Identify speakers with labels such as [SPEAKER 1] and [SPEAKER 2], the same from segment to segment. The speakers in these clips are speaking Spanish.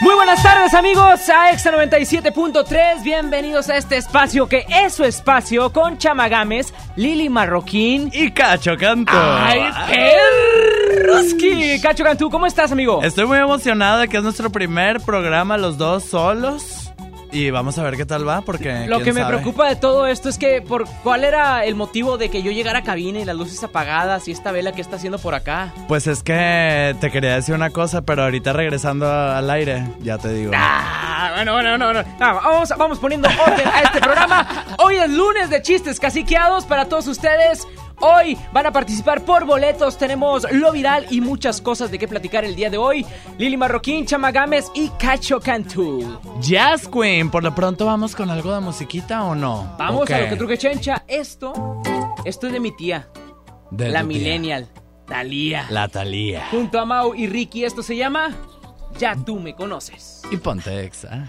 [SPEAKER 1] Muy buenas tardes amigos a Exa 97.3, bienvenidos a este espacio que es su espacio con Chamagames, Lili Marroquín
[SPEAKER 2] y Cacho Cantú.
[SPEAKER 1] ¡Ay, perroski! Cacho Cantú, ¿cómo estás amigo?
[SPEAKER 2] Estoy muy emocionado de que es nuestro primer programa los dos solos. Y vamos a ver qué tal va, porque.
[SPEAKER 1] Lo que me
[SPEAKER 2] sabe?
[SPEAKER 1] preocupa de todo esto es que, por ¿cuál era el motivo de que yo llegara a cabina y las luces apagadas y esta vela que está haciendo por acá?
[SPEAKER 2] Pues es que te quería decir una cosa, pero ahorita regresando al aire, ya te digo.
[SPEAKER 1] Ah, bueno, bueno, bueno, bueno. Ah, vamos, vamos poniendo orden a este programa. Hoy es lunes de chistes caciqueados para todos ustedes. Hoy van a participar por boletos. Tenemos lo viral y muchas cosas de qué platicar el día de hoy. Lili Marroquín, Chamagames y Cacho Cantú.
[SPEAKER 2] Jazz Queen, por lo pronto vamos con algo de musiquita o no?
[SPEAKER 1] Vamos a lo que truque chencha. Esto, esto es de mi tía,
[SPEAKER 2] De
[SPEAKER 1] la
[SPEAKER 2] tía.
[SPEAKER 1] millennial, Talía.
[SPEAKER 2] La Talía.
[SPEAKER 1] Junto a Mau y Ricky, esto se llama Ya tú me conoces.
[SPEAKER 2] Y ponte exa.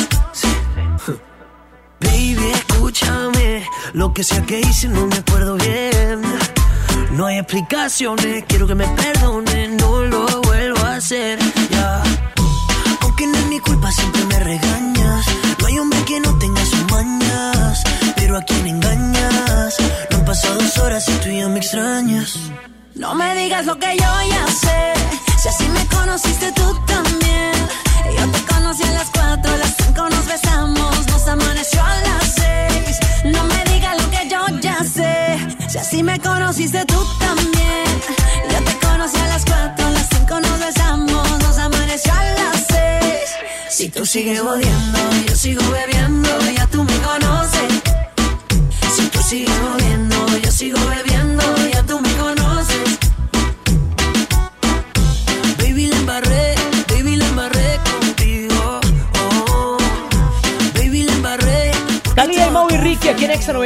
[SPEAKER 3] Baby, escúchame. Lo que sea que hice no me acuerdo bien. No hay explicaciones, quiero que me perdones, no lo vuelvo a hacer. Ya. Aunque no es mi culpa, siempre me regañas. No hay hombre que no tenga sus mañas. Pero a quien engañas. No han pasado dos horas y tú ya me extrañas.
[SPEAKER 4] No me digas lo que yo ya sé. Si tú sigues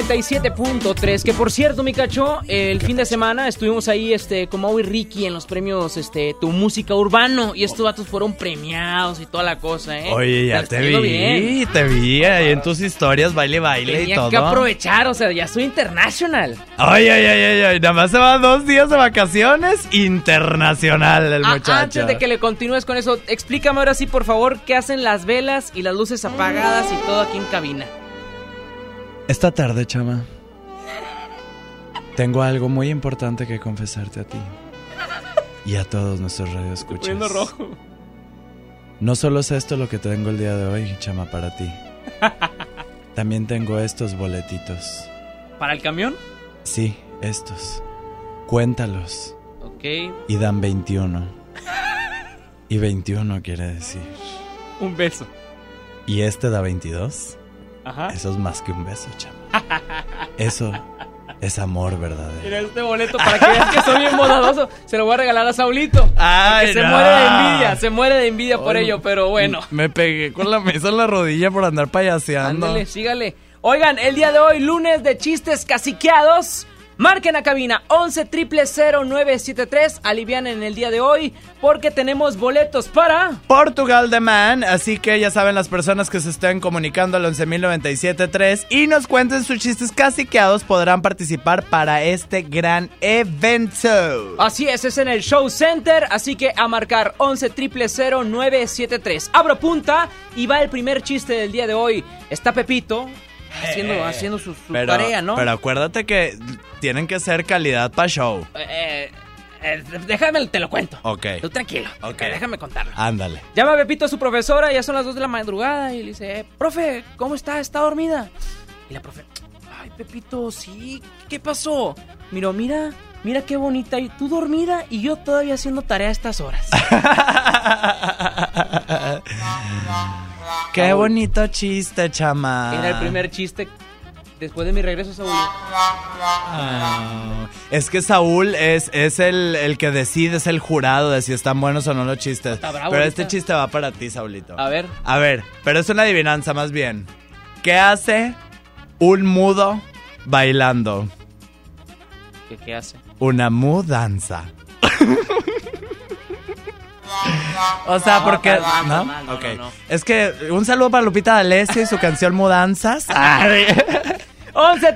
[SPEAKER 1] 97.3 Que por cierto, mi cacho, el fin de semana estuvimos ahí este, con Mau y Ricky en los premios este, Tu Música Urbano Y estos vatos fueron premiados y toda la cosa, ¿eh?
[SPEAKER 2] Oye, ya te vi,
[SPEAKER 1] bien.
[SPEAKER 2] te vi ahí en tus historias, baile, baile y todo.
[SPEAKER 1] que aprovechar, o sea, ya soy international
[SPEAKER 2] Ay, ay, ay, ay, ay, nada más se van dos días de vacaciones, internacional el
[SPEAKER 1] Ah,
[SPEAKER 2] muchacho.
[SPEAKER 1] Antes de que le continúes con eso, explícame ahora sí, por favor, qué hacen las velas y las luces apagadas y todo aquí en cabina.
[SPEAKER 2] Esta tarde, chama, tengo algo muy importante que confesarte a ti y a todos nuestros radioescuchas. No solo es esto lo que tengo el día de hoy, chama, para ti. También tengo estos boletitos.
[SPEAKER 1] ¿Para el camión?
[SPEAKER 2] Sí, estos. Cuéntalos.
[SPEAKER 1] Ok.
[SPEAKER 2] Y dan 21. Y 21 quiere decir.
[SPEAKER 1] Un beso.
[SPEAKER 2] Y este da 22.
[SPEAKER 1] Ajá.
[SPEAKER 2] Eso es más que un beso, chama. Eso es amor verdadero.
[SPEAKER 1] Mira este boleto para que veas que soy bien bondadoso. Se lo voy a regalar a Saulito.
[SPEAKER 2] Ay,
[SPEAKER 1] que se
[SPEAKER 2] no.
[SPEAKER 1] muere de envidia, se muere de envidia por ello, pero bueno.
[SPEAKER 2] Me pegué con la mesa en la rodilla por andar payaseando.
[SPEAKER 1] Ándale, sígale. Oigan, el día de hoy, lunes de chistes caciqueados. Marquen a cabina 11 973 Alivian en el día de hoy porque tenemos boletos para.
[SPEAKER 2] Portugal de Man, así que ya saben las personas que se estén comunicando al 11.097.3 y nos cuenten sus chistes caciqueados podrán participar para este gran evento.
[SPEAKER 1] Así es, es en el Show Center, así que a marcar 11 973 Abro punta y va el primer chiste del día de hoy. Está Pepito haciendo, haciendo su, su
[SPEAKER 2] Pero,
[SPEAKER 1] tarea, ¿no?
[SPEAKER 2] pero acuérdate que tienen que ser calidad para show.
[SPEAKER 1] Eh, eh, déjame, te lo cuento.
[SPEAKER 2] Ok.
[SPEAKER 1] Tú tranquilo.
[SPEAKER 2] Ok.
[SPEAKER 1] Déjame contarlo.
[SPEAKER 2] Ándale.
[SPEAKER 1] Llama Pepito a su profesora, ya son las 2 de la madrugada, y le dice, eh, profe, ¿cómo está? ¿Está dormida? Y la profe, ay, Pepito, sí, ¿qué pasó? Miro, mira, mira qué bonita, y tú dormida y yo todavía haciendo tarea a estas horas.
[SPEAKER 2] Qué bonito chiste, chama.
[SPEAKER 1] Era el primer chiste después de mi regreso Saúl.
[SPEAKER 2] Ah, es que Saúl es, es el, el que decide, es el jurado de si están buenos o no los chistes.
[SPEAKER 1] Bravo
[SPEAKER 2] pero
[SPEAKER 1] ahorita.
[SPEAKER 2] este chiste va para ti, Saulito.
[SPEAKER 1] A ver.
[SPEAKER 2] A ver, pero es una adivinanza más bien. ¿Qué hace un mudo bailando?
[SPEAKER 1] ¿Qué, qué hace?
[SPEAKER 2] Una mudanza. o sea, porque... ¿No? Es que un saludo para Lupita D'Alessio y su canción Mudanzas. Ay.
[SPEAKER 1] 11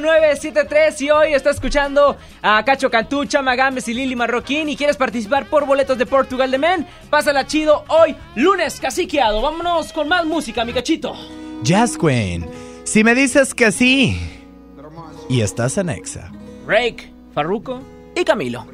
[SPEAKER 1] 973 y hoy está escuchando a Cacho Cantú, Chama Gámez y Lili Marroquín y quieres participar por boletos de Portugal de Men, pásala chido hoy, lunes caciqueado. Vámonos con más música, mi cachito.
[SPEAKER 2] Jazz Queen, si me dices que sí y estás en Exa.
[SPEAKER 1] Rake, Farruko y Camilo.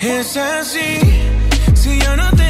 [SPEAKER 5] Es así, si yo no tengo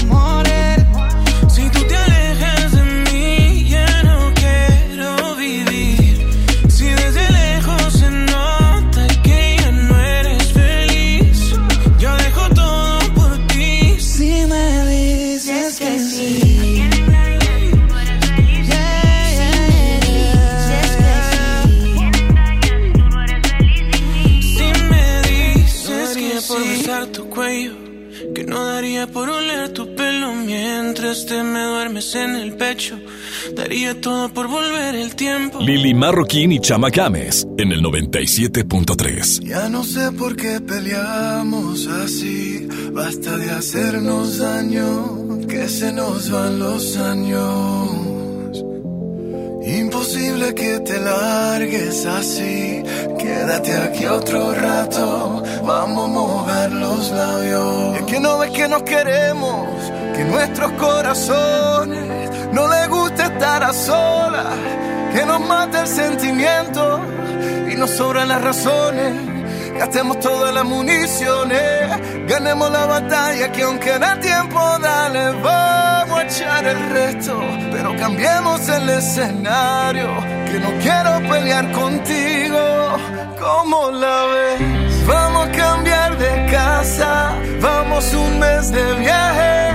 [SPEAKER 6] mientras te me duermes en el pecho, daría todo por volver el tiempo.
[SPEAKER 7] Lili Marroquín y Chama Games en el 97.3.
[SPEAKER 6] Ya no sé por qué peleamos así, basta de hacernos daño, que se nos van los años. Imposible que te largues así, quédate aquí otro rato, vamos a mojar los labios. Es que no ves que nos queremos, que nuestros corazones no les gusta estar a solas, que nos mata el sentimiento y nos sobran las razones. Gastemos todas las municiones, ganemos la batalla que aunque da tiempo, dale, vamos a echar el resto, pero cambiemos el escenario, que no quiero pelear contigo, ¿cómo la ves? Vamos a cambiar de casa, vamos un mes de viaje,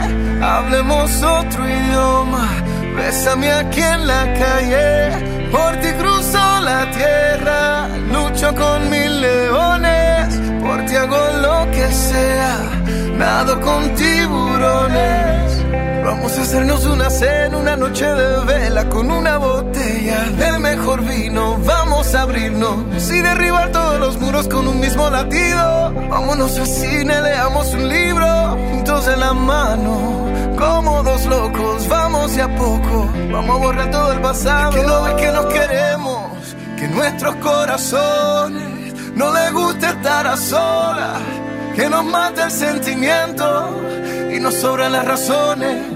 [SPEAKER 6] hablemos otro idioma, bésame aquí en la calle, por ti cruzo la tierra, lucho con mil leones, por ti hago lo que sea, nado con tiburones. Vamos a hacernos una cena, una noche de vela con una botella del mejor vino. Vamos abrirnos y derribar todos los muros con un mismo latido. Vámonos al cine, leamos un libro juntos en la mano. Como dos locos, vamos de a poco. Vamos a borrar todo el pasado. que no ves que nos queremos, que nuestros corazones no les gusta estar a solas. Que nos mata el sentimiento y nos sobran las razones.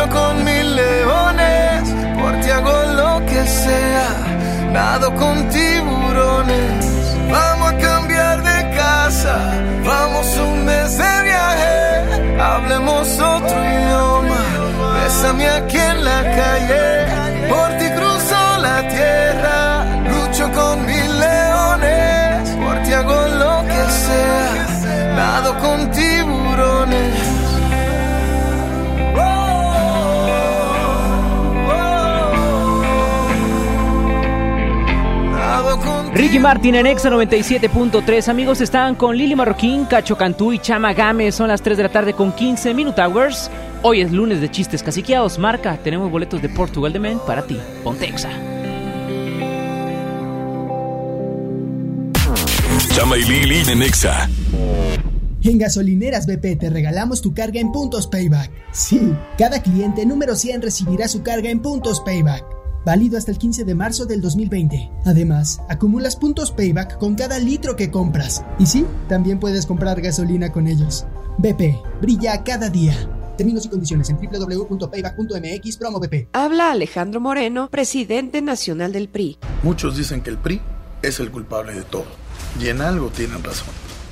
[SPEAKER 6] con mil leones, por ti hago lo que sea, nado con tiburones. Vamos a cambiar de casa, vamos un mes de viaje, hablemos otro idioma, bésame aquí en la calle, por ti cruzo la tierra,
[SPEAKER 1] Ricky Martin en Exa 97.3. Amigos, están con Lili Marroquín, Cacho Cantú y Chama Gámez. Son las 3 de la tarde con 15 Minute Hours. Hoy es lunes de chistes caciqueados. Marca, tenemos boletos de Portugal de Men para ti. Ponte Exa.
[SPEAKER 7] Chama y Lili en Exa.
[SPEAKER 8] En Gasolineras BP te regalamos tu carga en puntos payback. Sí, cada cliente número 100 recibirá su carga en puntos payback. Válido hasta el 15 de marzo del 2020. Además, acumulas puntos payback con cada litro que compras. Y sí, también puedes comprar gasolina con ellos. BP, brilla cada día. Términos y condiciones en www.payback.mx promo BP.
[SPEAKER 9] Habla Alejandro Moreno, presidente nacional del PRI.
[SPEAKER 10] Muchos dicen que el PRI es el culpable de todo. Y en algo tienen razón.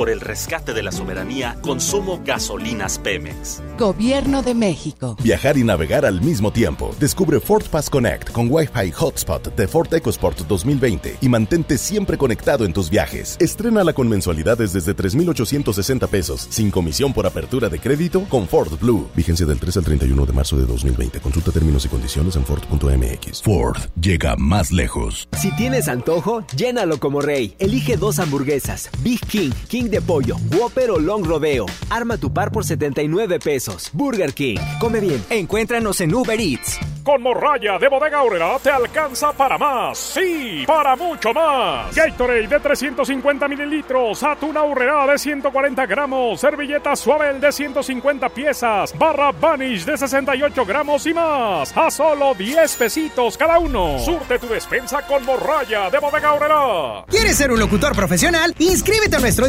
[SPEAKER 11] Por el rescate de la soberanía, consumo gasolinas Pemex.
[SPEAKER 12] Gobierno de México.
[SPEAKER 10] Viajar y navegar al mismo tiempo. Descubre Ford Pass Connect con Wi-Fi Hotspot de Ford EcoSport 2020 y mantente siempre conectado en tus viajes. Estrénala con mensualidades desde 3,860 pesos, sin comisión por apertura de crédito con Ford Blue. Vigencia del 3 al 31 de marzo de 2020. Consulta términos y condiciones en Ford.mx. Ford llega más lejos.
[SPEAKER 13] Si tienes antojo, llénalo como rey. Elige dos hamburguesas, Big King, King de pollo, Whopper o Long Rodeo. Arma tu par por 79 pesos. Burger King. Come bien. Encuéntranos en Uber Eats.
[SPEAKER 14] Con morralla de bodega horrera te alcanza para más. Sí, para mucho más. Gatorade de 350 mililitros, atún aurrera de 140 gramos, servilleta suave de 150 piezas, barra Vanish de 68 gramos y más. A solo 10 pesitos cada uno. Surte tu despensa con morralla de bodega horrera.
[SPEAKER 15] ¿Quieres ser un locutor profesional? Inscríbete a nuestro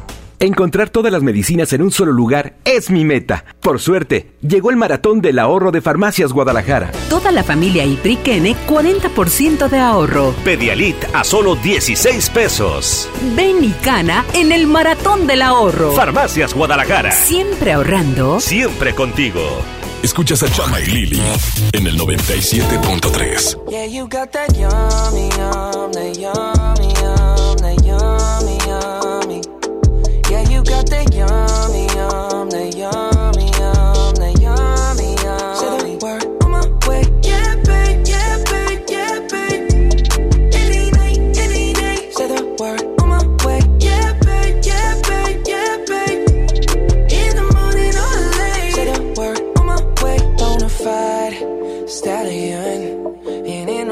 [SPEAKER 16] Encontrar todas las medicinas en un solo lugar es mi meta. Por suerte, llegó el maratón del ahorro de Farmacias Guadalajara.
[SPEAKER 17] Toda la familia Ipriquene 40% de ahorro.
[SPEAKER 18] Pedialit a solo 16 pesos.
[SPEAKER 17] Ven y cana en el maratón del ahorro.
[SPEAKER 18] Farmacias Guadalajara.
[SPEAKER 17] Siempre ahorrando.
[SPEAKER 18] Siempre contigo.
[SPEAKER 7] Escuchas a Chama y Lili en el 97.3.
[SPEAKER 19] Yeah,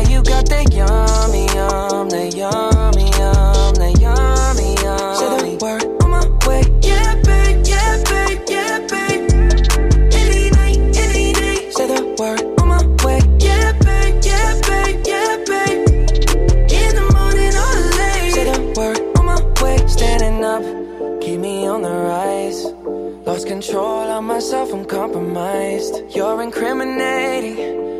[SPEAKER 19] Yeah, you got that yummy, yum, that yummy, yum, that yummy, yummy. Say the word on my way. Yeah, babe, yeah, babe, yeah, babe. Any night, any day. Say the word on my way. Yeah, babe, yeah, babe, yeah, babe. In the morning or late. Say the word on my way. Standing up, keep me on the rise. Lost control of myself, I'm compromised. You're incriminating,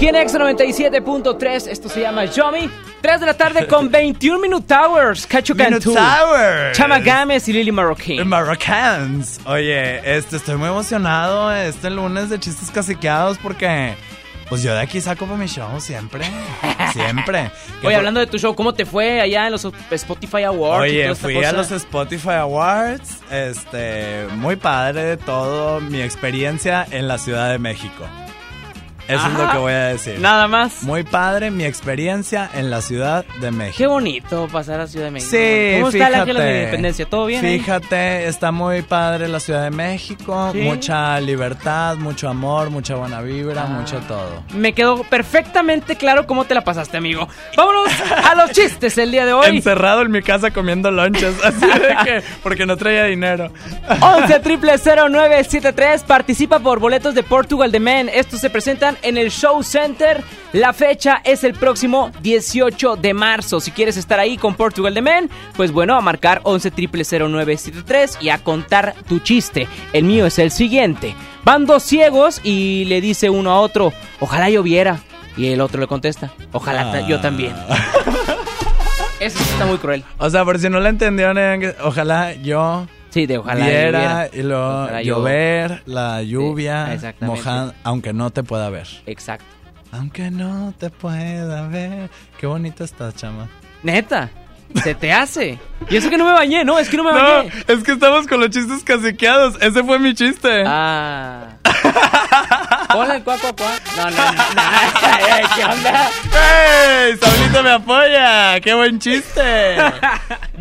[SPEAKER 1] aquí en X97.3. Esto se llama Yomi. 3 de la tarde con 21 Minute Towers. Cacho Cantú.
[SPEAKER 2] Towers.
[SPEAKER 1] Chama Games y Lily Marroquín.
[SPEAKER 2] Marroquins. Oye, este, estoy muy emocionado este lunes de chistes caciqueados porque pues yo de aquí saco para mi show siempre. Siempre.
[SPEAKER 1] Oye, hablando de tu show, ¿cómo te fue allá en los Spotify Awards? y
[SPEAKER 2] Oye,
[SPEAKER 1] toda esta
[SPEAKER 2] fui
[SPEAKER 1] cosa?
[SPEAKER 2] a los Spotify Awards. Este, muy padre de todo mi experiencia en la Ciudad de México. Eso es lo que voy a decir.
[SPEAKER 1] Nada más.
[SPEAKER 2] Muy padre mi experiencia en la Ciudad de México.
[SPEAKER 1] Qué bonito pasar a Ciudad de México.
[SPEAKER 2] Sí,
[SPEAKER 1] ¿Cómo
[SPEAKER 2] fíjate.
[SPEAKER 1] está el Ángel de la Independencia? ¿Todo bien? ahí?
[SPEAKER 2] Fíjate, está muy padre la Ciudad de México.
[SPEAKER 1] Sí.
[SPEAKER 2] Mucha libertad, mucho amor, mucha buena vibra,
[SPEAKER 1] Ah.
[SPEAKER 2] mucho todo.
[SPEAKER 1] Me quedó perfectamente claro cómo te la pasaste, amigo. Vámonos a los chistes el día de hoy.
[SPEAKER 2] Encerrado en mi casa comiendo lonches, así de que, porque no traía dinero.
[SPEAKER 1] 11 triple 0973 participa por boletos de Portugal de Men. Estos se presentan en el Show Center. La fecha es el próximo 18 de marzo. Si quieres estar ahí con Portugal de Men, pues bueno, a marcar 11 triple 0973 y a contar tu chiste. El mío es el siguiente. Van dos ciegos y le dice uno a otro, ojalá yo viera. Y el otro le contesta, ojalá yo también. Eso sí está muy cruel.
[SPEAKER 2] O sea, por si no la entendieron, que ojalá yo
[SPEAKER 1] Sí, de ojalá
[SPEAKER 2] viera y
[SPEAKER 1] Ojalá yo-
[SPEAKER 2] llover, la lluvia,
[SPEAKER 1] exactamente.
[SPEAKER 2] mojar, aunque no te pueda ver.
[SPEAKER 1] Exacto.
[SPEAKER 2] Aunque no te pueda ver. Qué bonito estás, chama.
[SPEAKER 1] Neta, se te hace. Y eso que no me bañé, no, es que no me
[SPEAKER 2] No,
[SPEAKER 1] bañé.
[SPEAKER 2] es que estamos con los chistes caciqueados. Ese fue mi chiste.
[SPEAKER 1] Ah. El cuac, cuac, cuac. No, no, no, no. ¿Qué onda?
[SPEAKER 2] ¡Ey! Saulito me apoya. ¡Qué buen chiste!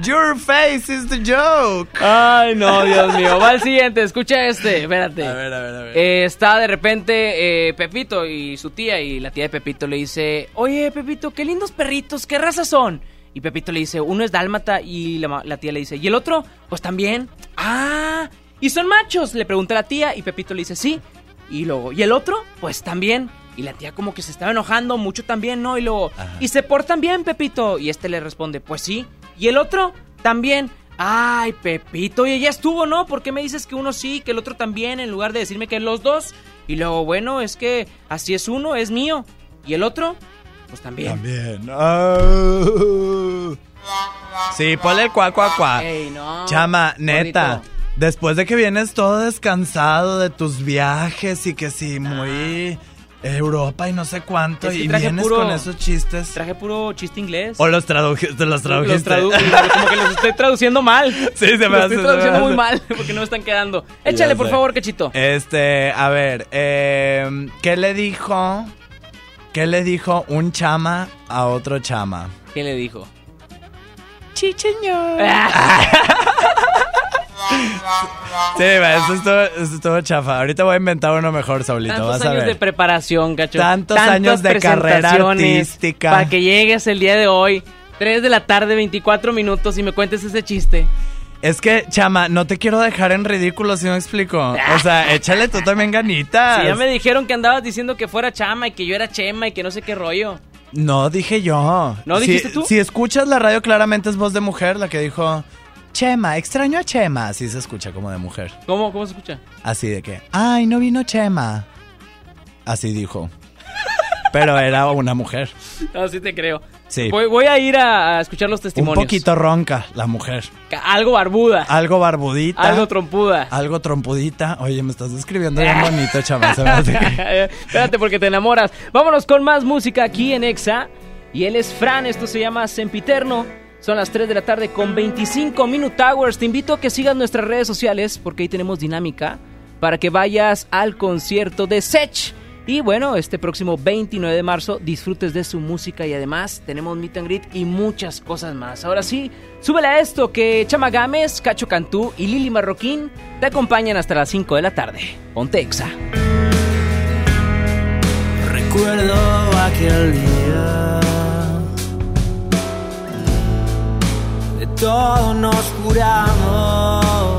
[SPEAKER 2] Your face is the joke.
[SPEAKER 1] Ay, no, Dios mío. Va el siguiente, escucha este, espérate.
[SPEAKER 2] A ver, a ver, a ver.
[SPEAKER 1] Eh, está de repente eh, Pepito y su tía y la tía de Pepito le dice, oye Pepito, qué lindos perritos, ¿qué raza son? Y Pepito le dice, uno es dálmata y la, tía le dice, ¿y el otro? Pues también. Ah, ¿y son machos? Le pregunta la tía y Pepito le dice, sí. Y luego, ¿y el otro? Pues también. Y la tía como que se estaba enojando mucho también, ¿no? Y luego, ¿y se portan bien, Pepito? Y este le responde, pues sí. ¿Y el otro? También. Ay, Pepito, y ya estuvo, ¿no? ¿Por qué me dices que uno sí, que el otro también, en lugar de decirme que los dos? Y luego, bueno, es que así es uno, es mío. ¿Y el otro? Pues también.
[SPEAKER 2] También. Ah. Sí, ponle el cuac.
[SPEAKER 1] Ey, no.
[SPEAKER 2] Chama, neta. Después de que vienes todo descansado de tus viajes y que sí, muy Europa y no sé cuánto,
[SPEAKER 1] Es que
[SPEAKER 2] y vienes
[SPEAKER 1] puro-
[SPEAKER 2] con esos chistes.
[SPEAKER 1] Traje puro chiste inglés.
[SPEAKER 2] O los, traduj- te los tradujiste.
[SPEAKER 1] Los tradu- como que los estoy traduciendo mal.
[SPEAKER 2] Sí, se me
[SPEAKER 1] Los
[SPEAKER 2] hace,
[SPEAKER 1] estoy traduciendo muy mal porque no me están quedando. Échale, por favor, Cachito.
[SPEAKER 2] Este, a ver, eh, ¿qué le dijo? ¿Qué le dijo un chama a otro chama?
[SPEAKER 1] ¿Qué le dijo?
[SPEAKER 2] Chicheño. Sí, va, eso estuvo, eso estuvo chafa. Ahorita voy a inventar uno mejor, Saulito.
[SPEAKER 1] Tantos
[SPEAKER 2] Vas a
[SPEAKER 1] años
[SPEAKER 2] ver.
[SPEAKER 1] de preparación, cacho.
[SPEAKER 2] Tantos años de carrera artística.
[SPEAKER 1] Para que llegues el día de hoy, 3 de la tarde, 24 minutos, y me cuentes ese chiste.
[SPEAKER 2] Es que, chama, no te quiero dejar en ridículo, si me explico. O sea, échale tú también ganitas.
[SPEAKER 1] Si ya me dijeron que andabas diciendo que fuera chama y que yo era chema y que no sé qué rollo.
[SPEAKER 2] No, dije yo.
[SPEAKER 1] ¿No
[SPEAKER 2] Si-
[SPEAKER 1] dijiste tú?
[SPEAKER 2] Si escuchas la radio, claramente es voz de mujer la que dijo... Chema, extraño a Chema. Así se escucha como de mujer.
[SPEAKER 1] ¿Cómo, cómo se escucha?
[SPEAKER 2] Así de que... Ay, no vino Chema. Así dijo. Pero era una mujer.
[SPEAKER 1] No, sí te creo.
[SPEAKER 2] Sí.
[SPEAKER 1] Voy, voy a ir a, a escuchar los
[SPEAKER 2] Un
[SPEAKER 1] testimonios.
[SPEAKER 2] poquito ronca, la mujer.
[SPEAKER 1] Algo barbuda.
[SPEAKER 2] Algo barbudita.
[SPEAKER 1] Algo trompuda.
[SPEAKER 2] Algo trompudita. Oye, me estás describiendo bien bonito, chaval.
[SPEAKER 1] Espérate porque te enamoras. Vámonos con más música aquí en Exa. Y él es Fran, esto se llama Sempiterno. Son las 3 de la tarde con 25 Minute Hours. Te invito a que sigas nuestras redes sociales porque ahí tenemos dinámica para que vayas al concierto de Sech. Y bueno, este próximo 29 de marzo disfrutes de su música y además tenemos meet and greet y muchas cosas más. Ahora sí, súbele a esto que Chama Gámez, Cacho Cantú y Lili Marroquín te acompañan hasta las 5 de la tarde. Ponte Exa.
[SPEAKER 19] Recuerdo aquel día De todo nos juramos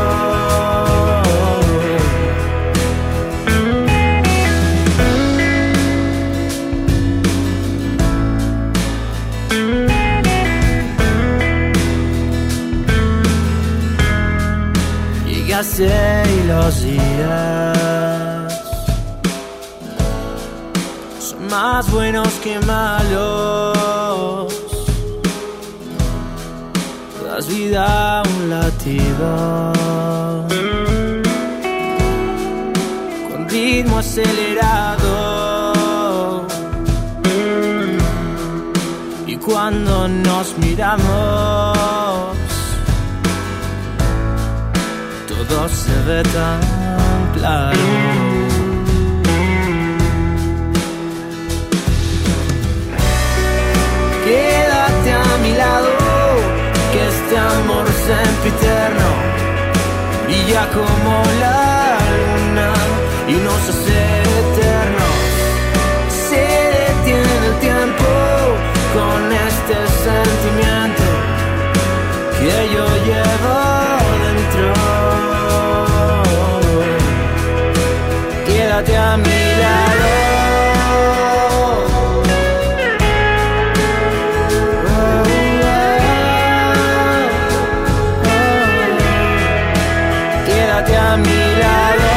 [SPEAKER 20] Llegaste y los días son más buenos que malos. Das vida a un latido con ritmo acelerado. Y cuando nos miramos, todo se ve tan claro. Quédate a mi lado, que este amor sempiterno brilla como la luna y nos hace eternos. Se detiene el tiempo con este sentimiento que yo Quédate a mi lado. Quédate a mi lado.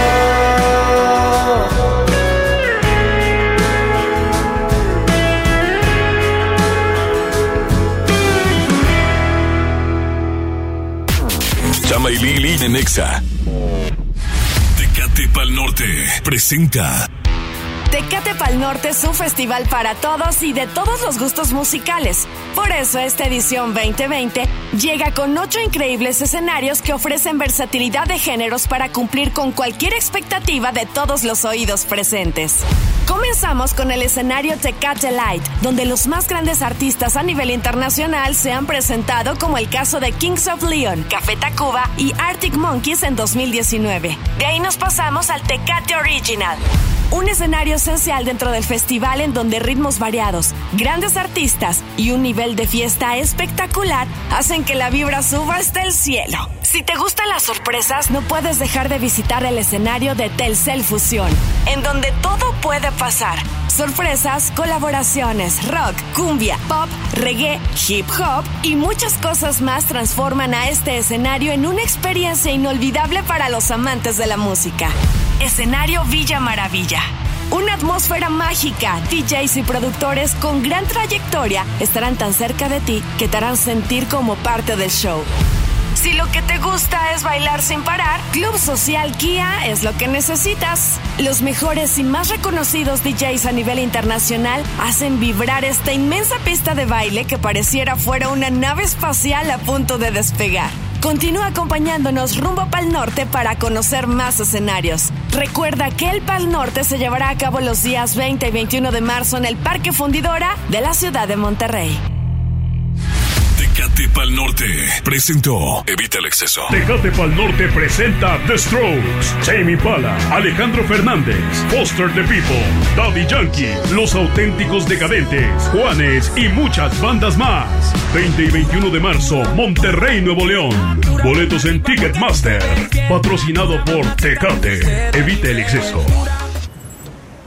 [SPEAKER 7] Chama y Lili de Nexa. Presenta
[SPEAKER 21] Tecate Pal Norte es un festival para todos y de todos los gustos musicales. Por eso esta edición 2020 llega con ocho increíbles escenarios que ofrecen versatilidad de géneros para cumplir con cualquier expectativa de todos los oídos presentes. Comenzamos con el escenario Tecate Light, donde los más grandes artistas a nivel internacional se han presentado como el caso de Kings of Leon, Café Tacuba y Arctic Monkeys en 2019. De ahí nos pasamos al Tecate Original. Un escenario esencial dentro del festival en donde ritmos variados, grandes artistas y un nivel de fiesta espectacular hacen que la vibra suba hasta el cielo. Si te gustan las sorpresas, no puedes dejar de visitar el escenario de Telcel Fusión, en donde todo puede pasar. Sorpresas, colaboraciones, rock, cumbia, pop, reggae, hip hop y muchas cosas más transforman a este escenario en una experiencia inolvidable para los amantes de la música. Escenario Villa Maravilla. Una atmósfera mágica, DJs y productores con gran trayectoria estarán tan cerca de ti que te harán sentir como parte del show. Si lo que te gusta es bailar sin parar, Club Social Kia es lo que necesitas. Los mejores y más reconocidos DJs a nivel internacional hacen vibrar esta inmensa pista de baile que pareciera fuera una nave espacial a punto de despegar. Continúa acompañándonos rumbo Pal Norte para conocer más escenarios. Recuerda que el Pal Norte se llevará a cabo los días 20 y 21 de marzo en el Parque Fundidora de la ciudad de Monterrey.
[SPEAKER 7] Tecate Pal Norte presentó Evita el exceso.
[SPEAKER 22] Tecate Pal Norte presenta The Strokes, Jamie Pala, Alejandro Fernández, Foster the People, Daddy Yankee, Los Auténticos Decadentes, Juanes y muchas bandas más. 20 y 21 de marzo, Monterrey, Nuevo León. Boletos en Ticketmaster. Patrocinado por Tecate. Evita el exceso.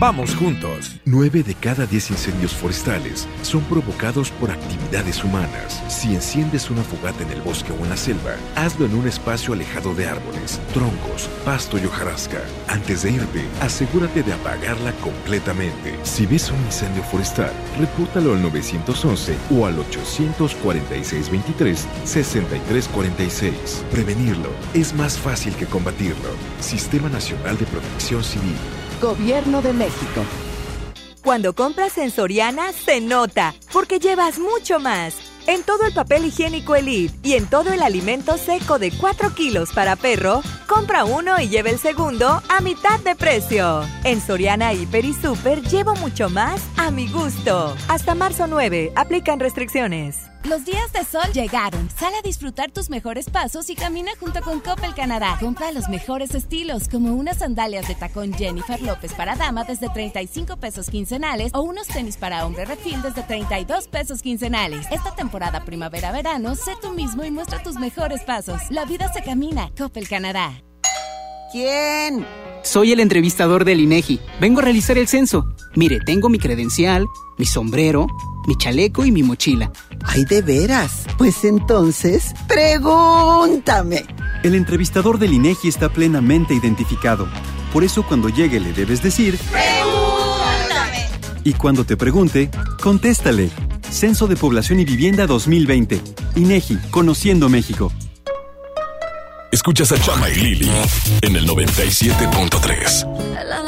[SPEAKER 14] Vamos juntos.
[SPEAKER 23] 9 de cada 10 incendios forestales son provocados por actividades humanas. Si enciendes una fogata en el bosque o en la selva, hazlo en un espacio alejado de árboles, troncos, pasto y hojarasca. Antes de irte, asegúrate de apagarla completamente. Si ves un incendio forestal, repórtalo al 911 o al 846-23-6346. Prevenirlo es más fácil que combatirlo. Sistema Nacional de Protección Civil.
[SPEAKER 24] Gobierno de México.
[SPEAKER 25] Cuando compras en Soriana, se nota, porque llevas mucho más. En todo el papel higiénico Elite y en todo el alimento seco de 4 kilos para perro, compra uno y lleve el segundo a mitad de precio. En Soriana Hiper y Super llevo mucho más a mi gusto. Hasta marzo 9, aplican restricciones.
[SPEAKER 26] Los días de sol llegaron. Sal a disfrutar tus mejores pasos y camina junto con Coppel Canadá. Compra los mejores estilos, como unas sandalias de tacón Jennifer López para dama desde 35 pesos quincenales o unos tenis para hombre refil desde 32 pesos quincenales. Esta temporada primavera-verano, sé tú mismo y muestra tus mejores pasos. La vida se camina. Coppel Canadá.
[SPEAKER 27] ¿Quién?
[SPEAKER 28] Soy el entrevistador del INEGI. Vengo a realizar el censo. Mire, tengo mi credencial, mi sombrero, mi chaleco y mi mochila.
[SPEAKER 27] Ay, de veras. Pues entonces, pregúntame.
[SPEAKER 29] El entrevistador del INEGI está plenamente identificado. Por eso cuando llegue le debes decir...
[SPEAKER 27] ¡Pregúntame!
[SPEAKER 29] Y cuando te pregunte, contéstale. Censo de Población y Vivienda 2020. INEGI, Conociendo México.
[SPEAKER 7] Escuchas a Chama y Lili en el 97.3.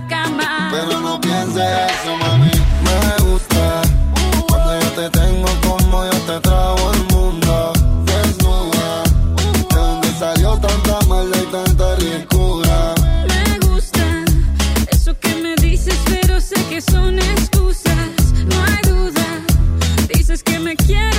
[SPEAKER 30] Pero no pienses eso, mami. Me gusta. Cuando yo te tengo como yo te trago el mundo. Desnuda. De dónde salió tanta maldad y tanta ricura.
[SPEAKER 31] Me gusta eso que me dices, pero sé que son excusas. No hay duda. Dices que me quieres,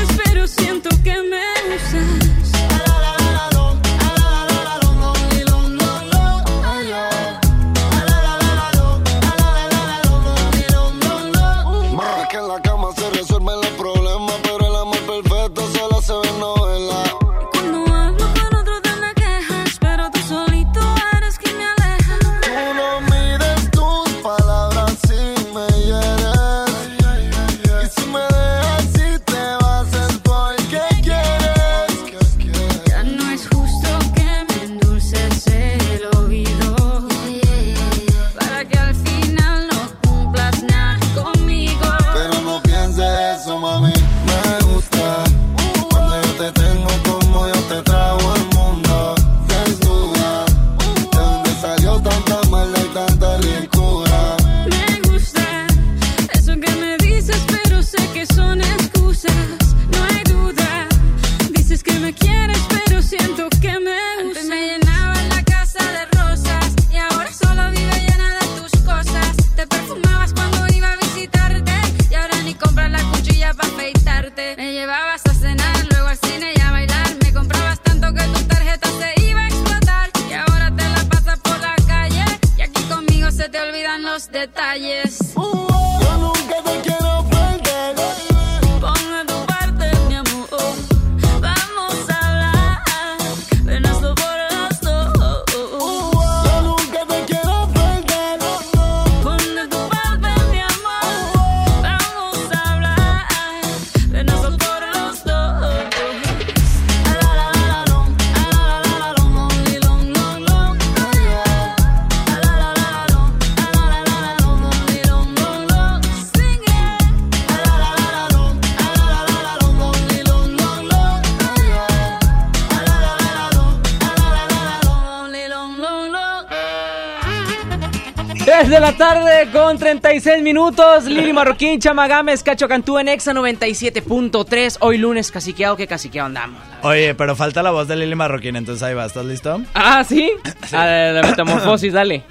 [SPEAKER 31] con
[SPEAKER 1] 36 minutos. Lili Marroquín, Chamagames, Cacho Cantú en Exa 97.3. Hoy lunes, caciqueado, que caciqueado andamos.
[SPEAKER 2] Oye, pero falta la voz de Lili Marroquín, entonces ahí va, ¿estás listo?
[SPEAKER 1] Ah, ¿sí? A la, la metamorfosis, dale.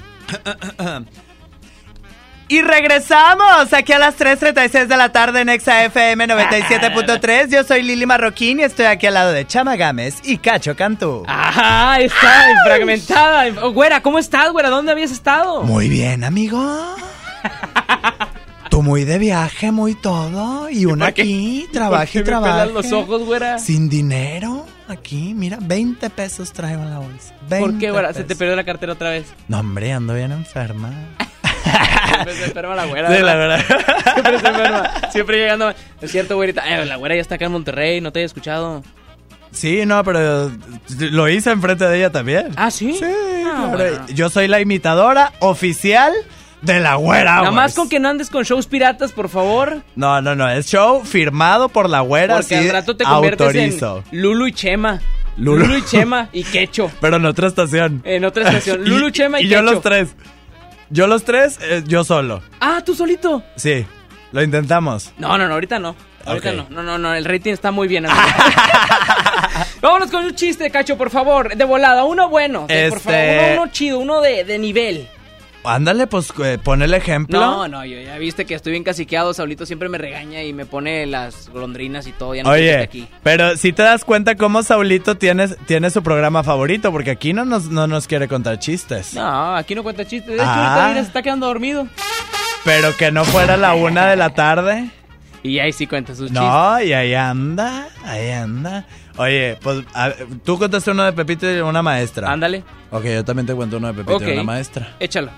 [SPEAKER 2] Y regresamos aquí a las 3.36 de la tarde en Exa FM 97.3. Yo soy Lili Marroquín y estoy aquí al lado de Chama Gámez y Cacho Cantú.
[SPEAKER 1] Ajá, está fragmentada. Güera, ¿cómo estás, güera? ¿Dónde habías estado?
[SPEAKER 2] Muy bien, amigo. Tú muy de viaje, muy todo. Y uno
[SPEAKER 1] ¿Para qué?
[SPEAKER 2] aquí,
[SPEAKER 1] ¿Por
[SPEAKER 2] trabaje y trabaje.
[SPEAKER 1] los ojos, güera?
[SPEAKER 2] Sin dinero. Aquí, mira, 20 pesos traigo en la bolsa.
[SPEAKER 1] ¿Por
[SPEAKER 2] 20
[SPEAKER 1] qué, güera? Se te perdió la cartera otra vez.
[SPEAKER 2] No, hombre, ando bien enferma.
[SPEAKER 1] Siempre se enferma la güera.
[SPEAKER 2] Sí, la verdad.
[SPEAKER 1] Siempre se enferma. Siempre llegando. Es cierto, güerita. Eh, la güera ya está acá en Monterrey, no te he escuchado.
[SPEAKER 2] Sí, no, pero lo hice enfrente de ella también.
[SPEAKER 1] ¿Ah, sí?
[SPEAKER 2] Sí,
[SPEAKER 1] Ah,
[SPEAKER 2] claro.
[SPEAKER 1] bueno.
[SPEAKER 2] Yo soy la imitadora oficial de la güera.
[SPEAKER 1] Nada más con que no andes con shows piratas, por favor.
[SPEAKER 2] No, no, no, es show firmado por la güera.
[SPEAKER 1] Porque
[SPEAKER 2] sí,
[SPEAKER 1] al rato te conviertes
[SPEAKER 2] autorizo.
[SPEAKER 1] en Lulu y Chema.
[SPEAKER 2] Lulu.
[SPEAKER 1] Lulu, y Chema y Quecho.
[SPEAKER 2] Pero en otra estación.
[SPEAKER 1] En otra estación.
[SPEAKER 2] Y-
[SPEAKER 1] Lulu, Chema y,
[SPEAKER 2] y yo
[SPEAKER 1] Quecho.
[SPEAKER 2] los tres. Yo los tres, eh, yo solo.
[SPEAKER 1] Ah, tú solito.
[SPEAKER 2] Sí, lo intentamos.
[SPEAKER 1] No, no, no, ahorita no. Ahorita no. No, no, no, el rating está muy bien. Vámonos con un chiste, Cacho, por favor. De volada, uno bueno. Por favor,
[SPEAKER 2] Este-
[SPEAKER 1] uno, uno chido, uno de, de nivel.
[SPEAKER 2] Ándale, pues eh, pon el ejemplo.
[SPEAKER 1] No, no, yo ya viste que estoy bien caciqueado. Saulito siempre me regaña y me pone las golondrinas y todo. Ya no
[SPEAKER 2] Oye,
[SPEAKER 1] aquí.
[SPEAKER 2] pero si te das cuenta cómo Saulito tiene, tiene su programa favorito, porque aquí no nos, no nos quiere contar chistes.
[SPEAKER 1] No, aquí no cuenta chistes. De hecho,
[SPEAKER 2] Ah.
[SPEAKER 1] ahorita mira, se está quedando dormido.
[SPEAKER 2] Pero que no fuera la una de la tarde.
[SPEAKER 1] Y ahí sí cuenta sus chistes.
[SPEAKER 2] No, y ahí anda, ahí anda. Oye, pues a- tú contaste uno de Pepito y una maestra.
[SPEAKER 1] Ándale.
[SPEAKER 2] Ok, yo también te cuento uno de Pepito
[SPEAKER 1] Ok.
[SPEAKER 2] y una maestra.
[SPEAKER 1] Échalo.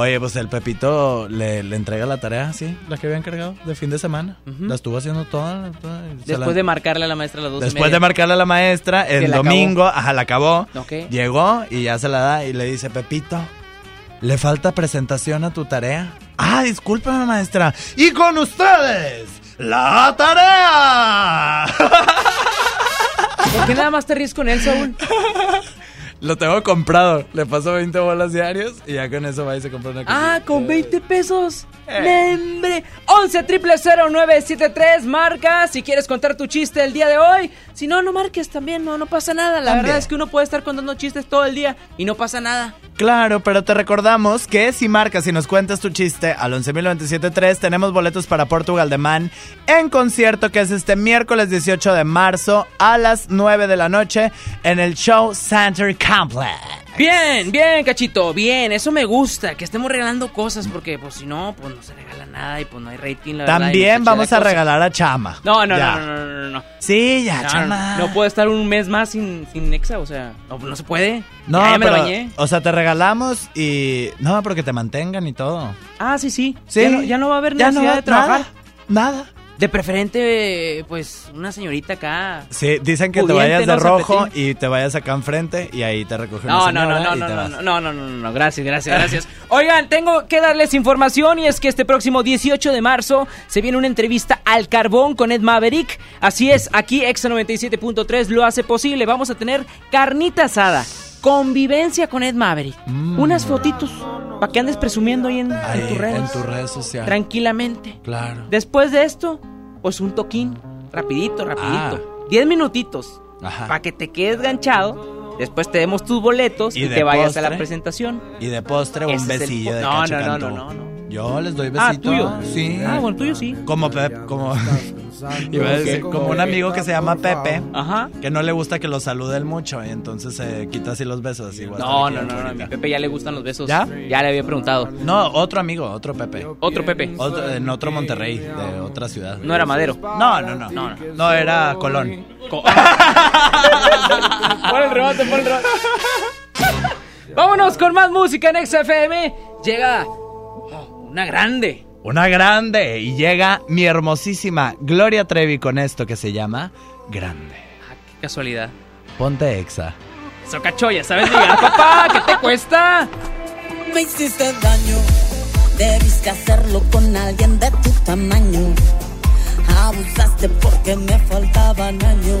[SPEAKER 2] Oye, pues el Pepito le, le entrega la tarea, sí, la que había encargado de fin de semana. La estuvo haciendo toda. toda-
[SPEAKER 1] Después
[SPEAKER 2] la-
[SPEAKER 1] de marcarle a la maestra a las dos y
[SPEAKER 2] Después
[SPEAKER 1] media.
[SPEAKER 2] de marcarle a la maestra, el
[SPEAKER 1] la acabó.
[SPEAKER 2] domingo, ajá, la acabó.
[SPEAKER 1] Ok.
[SPEAKER 2] Llegó y ya se la da y le dice, Pepito, ¿le falta presentación a tu tarea? Ah, discúlpame, maestra. Y con ustedes, la tarea.
[SPEAKER 1] ¿Por qué nada más te ríes con él, Saúl?
[SPEAKER 2] Lo tengo comprado. Le paso 20 bolas diarios y ya con eso va y se compra una cosita.
[SPEAKER 1] Ah, con 20 pesos.
[SPEAKER 2] Eh.
[SPEAKER 1] ¡Membre! 11 triple 0973 marca si quieres contar tu chiste el día de hoy. Si no, no marques también, no, no pasa nada. La
[SPEAKER 2] También.
[SPEAKER 1] verdad es que uno puede estar contando chistes todo el día y no pasa nada.
[SPEAKER 2] Claro, pero te recordamos que si marcas y nos cuentas tu chiste al 11.097.3 tenemos boletos para Portugal de Man en concierto que es este miércoles 18 de marzo a las 9 de la noche en el Show Center Complex.
[SPEAKER 1] Bien, bien, cachito, bien, eso me gusta, que estemos regalando cosas porque pues si no, pues no se regala nada y pues no hay rating, la
[SPEAKER 2] También vamos a regalar a Chama.
[SPEAKER 1] No, no, no, no, no, no, no.
[SPEAKER 2] Sí, ya,
[SPEAKER 1] No,
[SPEAKER 2] Chama.
[SPEAKER 1] No, no puedo estar un mes más sin, sin Nexa, o sea, no, no se puede.
[SPEAKER 2] No,
[SPEAKER 1] ya, ya me
[SPEAKER 2] pero,
[SPEAKER 1] la bañé.
[SPEAKER 2] o sea, te regalamos y... No, pero que te mantengan y todo.
[SPEAKER 1] Ah, sí, sí.
[SPEAKER 2] Sí.
[SPEAKER 1] Ya no, ya va a haber necesidad
[SPEAKER 2] va-
[SPEAKER 1] de trabajar.
[SPEAKER 2] Nada, nada.
[SPEAKER 1] De preferente, pues, una señorita acá.
[SPEAKER 2] Sí, dicen que te vayas de rojo y te vayas acá enfrente y ahí te recoge una
[SPEAKER 1] No, no, no, no, no, no, no, no, gracias, gracias, gracias. Oigan, tengo que darles información y es que este próximo 18 de marzo se viene una entrevista al carbón con Ed Maverick. Así es, aquí Exa 97.3 lo hace posible. Vamos a tener carnita asada, convivencia con Ed Maverick, unas fotitos para que andes presumiendo ahí en, en
[SPEAKER 2] Ahí,
[SPEAKER 1] tus redes.
[SPEAKER 2] en tus redes sociales.
[SPEAKER 1] Tranquilamente.
[SPEAKER 2] Claro.
[SPEAKER 1] Después de esto, pues un toquín, rapidito, rapidito. 10 minutitos,
[SPEAKER 2] Ajá.
[SPEAKER 1] para que te quedes ganchado. Después te demos tus boletos y,
[SPEAKER 2] ¿Y
[SPEAKER 1] te vayas a la presentación.
[SPEAKER 2] Y de postre un besillo de
[SPEAKER 1] No,
[SPEAKER 2] Cacho
[SPEAKER 1] no, no, no, no, no.
[SPEAKER 2] Yo les doy
[SPEAKER 1] Ah,
[SPEAKER 2] besito.
[SPEAKER 1] tuyo.
[SPEAKER 2] Sí.
[SPEAKER 1] Ah, bueno, tuyo sí.
[SPEAKER 2] Como Pep, como iba a decir, como un amigo que se llama Pepe,
[SPEAKER 1] Ajá.
[SPEAKER 2] que no le gusta que lo saluden mucho y entonces se quita así los besos. así,
[SPEAKER 1] No, no, no, no, a mi. Pepe ya le gustan los besos.
[SPEAKER 2] ¿Ya?
[SPEAKER 1] Ya le había preguntado.
[SPEAKER 2] No, otro amigo, otro Pepe.
[SPEAKER 1] Otro Pepe.
[SPEAKER 2] Otro- en otro Monterrey, de otra ciudad.
[SPEAKER 1] No era Madero.
[SPEAKER 2] No, no, no. No, no era Colón.
[SPEAKER 1] Rebote, pon el rebote. Vámonos con más música en XFM. Llega oh, una grande.
[SPEAKER 2] Una grande. Y llega mi hermosísima Gloria Trevi con esto que se llama Grande.
[SPEAKER 1] Ah, qué casualidad.
[SPEAKER 2] Ponte exa.
[SPEAKER 1] Socachoya, ¿sabes ligar, papá? ¿Qué te cuesta?
[SPEAKER 19] Me hiciste daño, debiste hacerlo con alguien de tu tamaño. Abusaste porque me faltaban años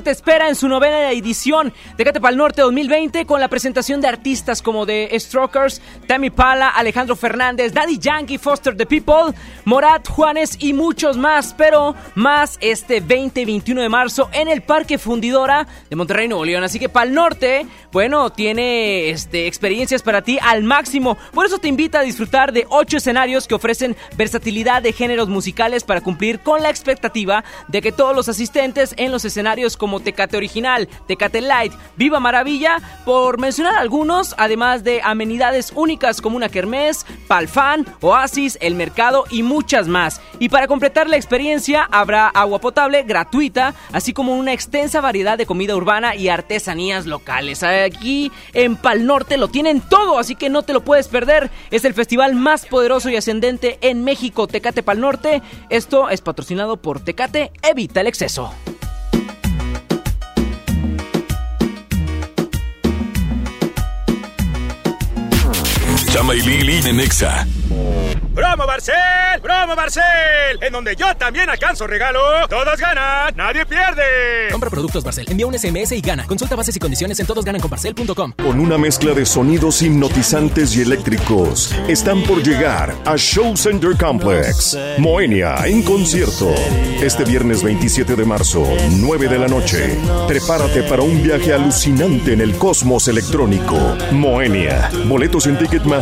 [SPEAKER 19] Te
[SPEAKER 1] espera en su novena edición. Tecate Pal Norte 2020 con la presentación de artistas como The Strokers, Tammy Pala, Alejandro Fernández, Daddy Yankee, Foster the People, Morat, Juanes y muchos más. Pero más este 20 y 21 de marzo en el Parque Fundidora de Monterrey, Nuevo León. Así que Pal Norte, bueno, tiene este, experiencias para ti al máximo. Por eso te invita a disfrutar de ocho escenarios que ofrecen versatilidad de géneros musicales para cumplir con la expectativa de que todos los asistentes en los escenarios como Tecate Original, Tecate Light, Viva Maravilla, por mencionar algunos, además de amenidades únicas como una kermés, Palfan, Oasis, El Mercado y muchas más. Y para completar la experiencia habrá agua potable gratuita, así como una extensa variedad de comida urbana y artesanías locales. Aquí en Pal Norte lo tienen todo, así que no te lo puedes perder. Es el festival más poderoso y ascendente en México, Tecate Pal Norte. Esto es patrocinado por Tecate, evita el exceso.
[SPEAKER 7] Chama y Lili en Nexa.
[SPEAKER 14] ¡Promo Barcel! ¡Promo Barcel! En donde yo también alcanzo regalo. Todos ganan, nadie pierde.
[SPEAKER 32] Compra productos Barcel, envía un SMS y gana. Consulta bases y condiciones en todosgananconbarcel.com.
[SPEAKER 23] Con una mezcla de sonidos hipnotizantes y eléctricos, están por llegar a Show Center Complex. Moenia en concierto. Este viernes 27 de marzo, 9 de la noche. Prepárate para un viaje alucinante en el cosmos electrónico. Moenia. Boletos en Ticketmaster,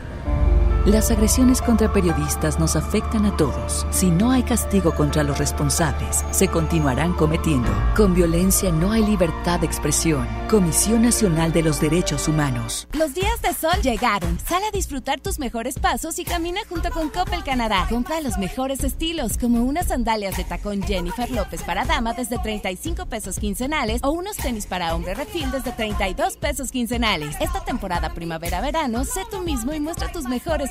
[SPEAKER 17] Las agresiones contra periodistas nos afectan a todos. Si no hay castigo contra los responsables, se continuarán cometiendo. Con violencia no hay libertad de expresión. Comisión Nacional de los Derechos Humanos.
[SPEAKER 26] Los días de sol llegaron. Sal a disfrutar tus mejores pasos y camina junto con Coppel Canadá. Compra los mejores estilos, como unas sandalias de tacón Jennifer López para dama desde 35 pesos quincenales o unos tenis para hombre refil desde 32 pesos quincenales. Esta temporada primavera-verano, sé tú mismo y muestra tus mejores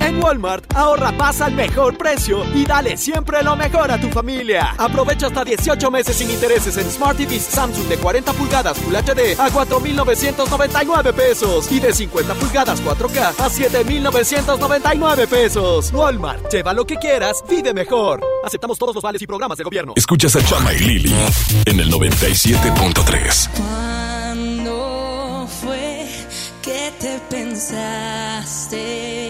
[SPEAKER 33] En Walmart, ahorra pasa al mejor precio y dale siempre lo mejor a tu familia. Aprovecha hasta 18 meses sin intereses en Smart TVs Samsung de 40 pulgadas Full HD a 4,999 pesos y de 50 pulgadas 4K a 7,999 pesos. Walmart, lleva lo que quieras, vive mejor. Aceptamos todos los vales y programas de gobierno.
[SPEAKER 7] Escuchas a Chama y Lili en el 97.3.
[SPEAKER 34] ¿Cuándo fue que te pensaste?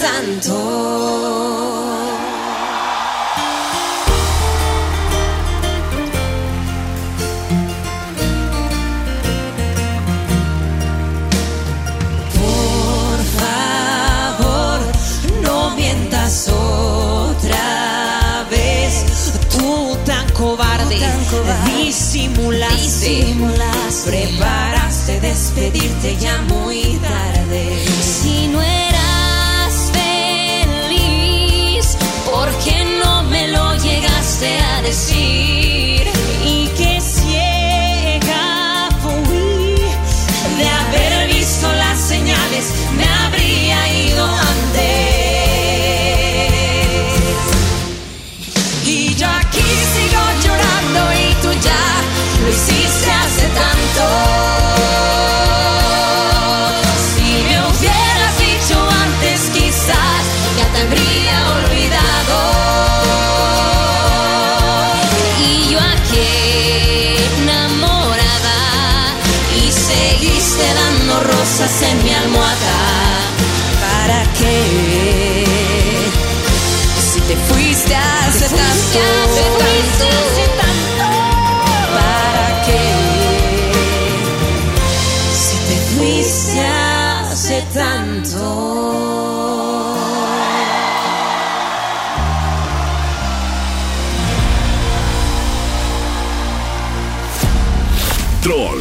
[SPEAKER 34] tanto. Por favor, no mientas otra vez. Tú tan cobarde, disimulaste, preparaste despedirte ya muy tarde.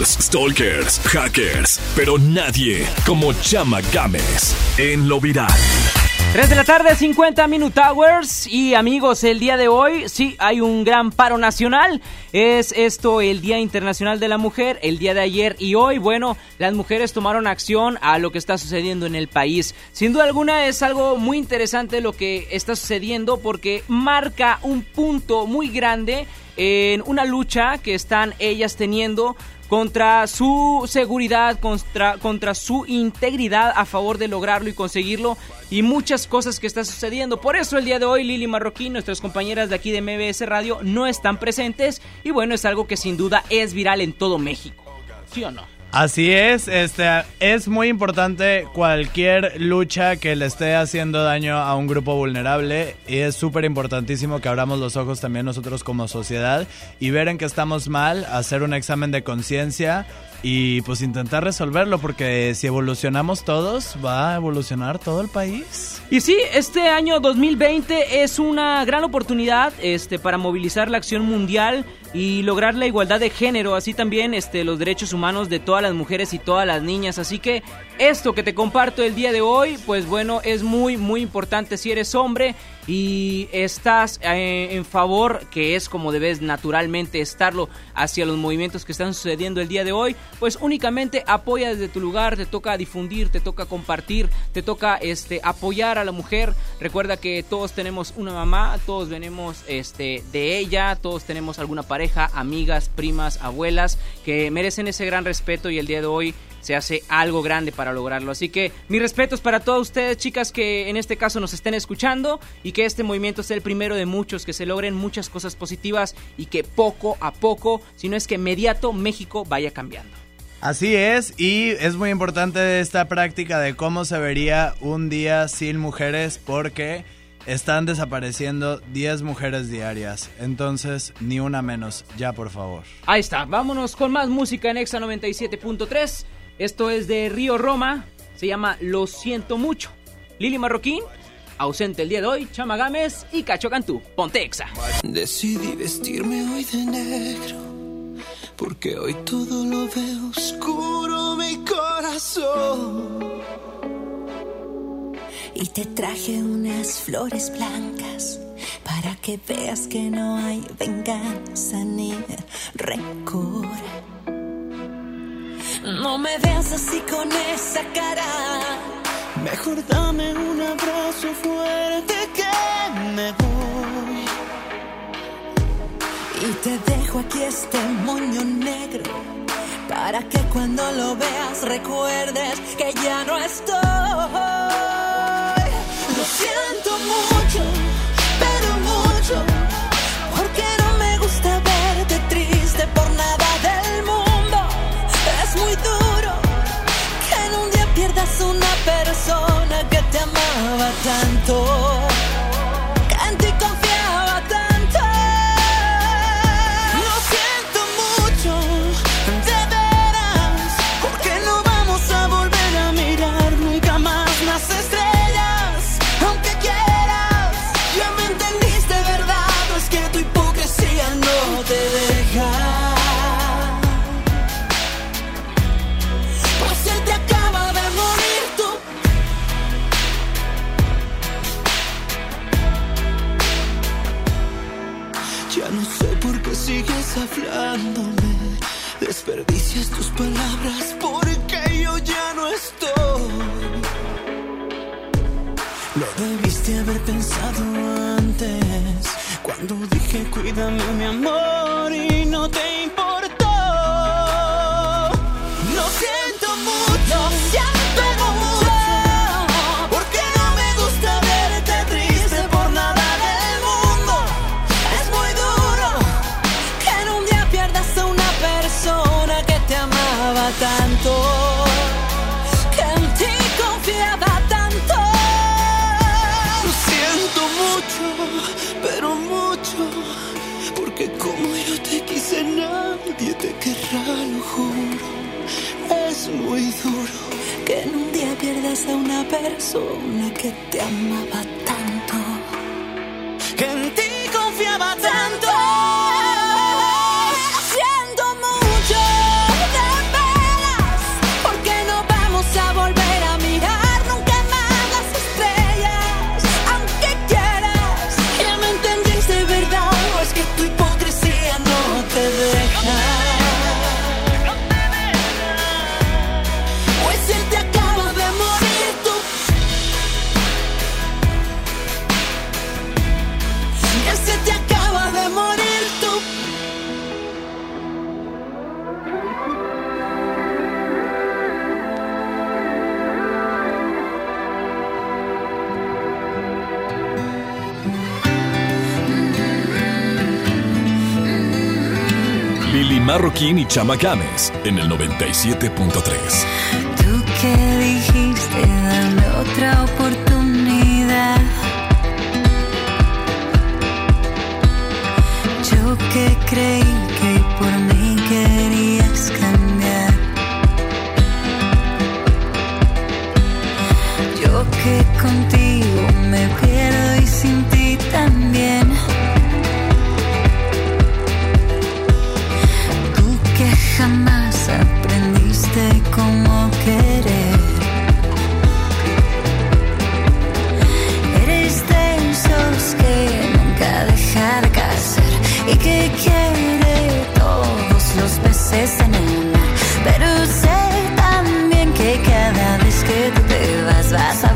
[SPEAKER 7] Stalkers, hackers, pero nadie como Chama Games en lo viral.
[SPEAKER 1] 3 de la tarde, 50 Minute Hours. Y amigos, el día de hoy sí hay un gran paro nacional. Es esto el Día Internacional de la Mujer. El día de ayer y hoy, bueno, las mujeres tomaron acción a lo que está sucediendo en el país. Sin duda alguna es algo muy interesante lo que está sucediendo porque marca un punto muy grande en una lucha que están ellas teniendo contra su seguridad, contra, contra su integridad a favor de lograrlo y conseguirlo y muchas cosas que están sucediendo. Por eso el día de hoy Lili Marroquín, nuestras compañeras de aquí de MBS Radio, no están presentes y bueno, es algo que sin duda es viral en todo México. ¿Sí o no?
[SPEAKER 2] Así es, este es muy importante cualquier lucha que le esté haciendo daño a un grupo vulnerable y es súper importantísimo que abramos los ojos también nosotros como sociedad y ver en que estamos mal, hacer un examen de conciencia y pues intentar resolverlo porque si evolucionamos todos va a evolucionar todo el país.
[SPEAKER 1] Y sí, este año 2020 es una gran oportunidad este para movilizar la acción mundial y lograr la igualdad de género, así también este, los derechos humanos de todas las mujeres y todas las niñas. Así que esto que te comparto el día de hoy, pues bueno, es muy, muy importante si eres hombre y estás eh, en favor, que es como debes naturalmente estarlo, hacia los movimientos que están sucediendo el día de hoy, pues únicamente apoya desde tu lugar, te toca difundir, te toca compartir, te toca este apoyar a la mujer. Recuerda que todos tenemos una mamá, todos venimos este de ella, todos tenemos alguna pareja, amigas, primas, abuelas que merecen ese gran respeto y el día de hoy se hace algo grande para lograrlo. Así que mis respetos para todos ustedes, chicas, que en este caso nos estén escuchando y que este movimiento sea el primero de muchos, que se logren muchas cosas positivas y que poco a poco, si no es que inmediato, México vaya cambiando.
[SPEAKER 2] Así es, y es muy importante esta práctica de cómo se vería un día sin mujeres porque están desapareciendo 10 mujeres diarias. Entonces, ni una menos, ya por favor.
[SPEAKER 1] Ahí está, vámonos con más música en Exa 97.3. Esto es de Río Roma, se llama Lo siento mucho. Lili Marroquín, ausente el día de hoy, Chama Gámez y Cacho Cantú. Ponte Exa.
[SPEAKER 6] Decidí vestirme hoy de negro, porque hoy todo lo veo oscuro mi corazón.
[SPEAKER 4] Y te traje unas flores blancas para que veas que no hay venganza ni rencor. Me veas así con esa cara.
[SPEAKER 6] Mejor dame un abrazo fuerte que me voy.
[SPEAKER 4] Y te dejo aquí este moño negro para que cuando lo veas recuerdes que ya no estoy. Lo siento mucho, amaba
[SPEAKER 6] debiste haber pensado antes. Cuando dije cuídame mi amor y no te importó.
[SPEAKER 4] Persona que te amaba
[SPEAKER 7] Marroquín y Chama Games en el 97.3.
[SPEAKER 4] Tú que dijiste dame otra oportunidad. Yo que creí aprendiste cómo querer. Eres de esos que nunca deja de casar y que quiere todos los peces en el mar. Pero sé también que cada vez que tú te vas vas a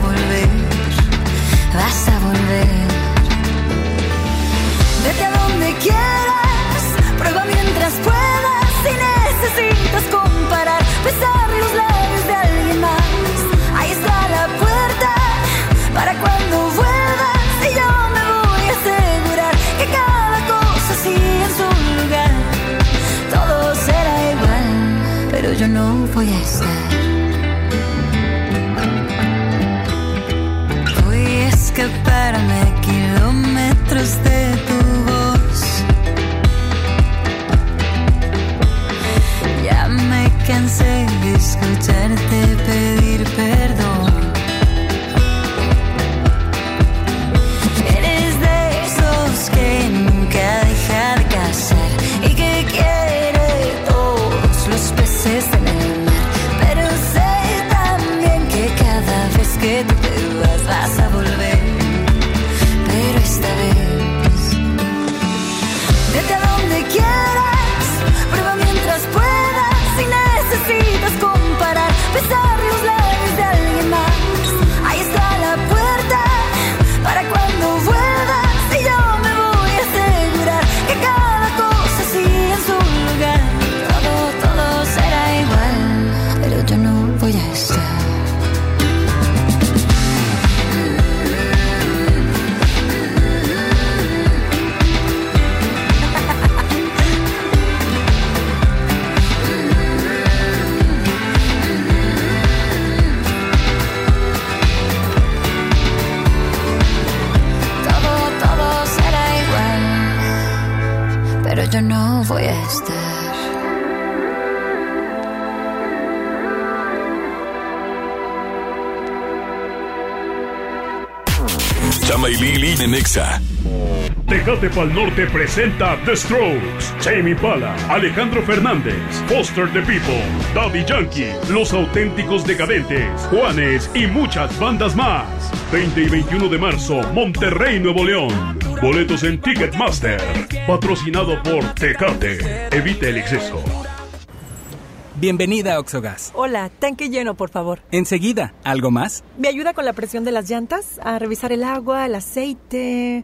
[SPEAKER 35] Tecate Pal Norte presenta The Strokes, Jamie Pala, Alejandro Fernández, Foster the People, Daddy Yankee, Los Auténticos Decadentes, Juanes y muchas bandas más. 20 y 21 de marzo, Monterrey, Nuevo León. Boletos en Ticketmaster. Patrocinado por Tecate. Evita el exceso.
[SPEAKER 36] Bienvenida a Oxogas.
[SPEAKER 37] Hola, tanque lleno, por favor.
[SPEAKER 36] Enseguida, ¿algo más?
[SPEAKER 37] ¿Me ayuda con la presión de las llantas? A revisar el agua, el aceite.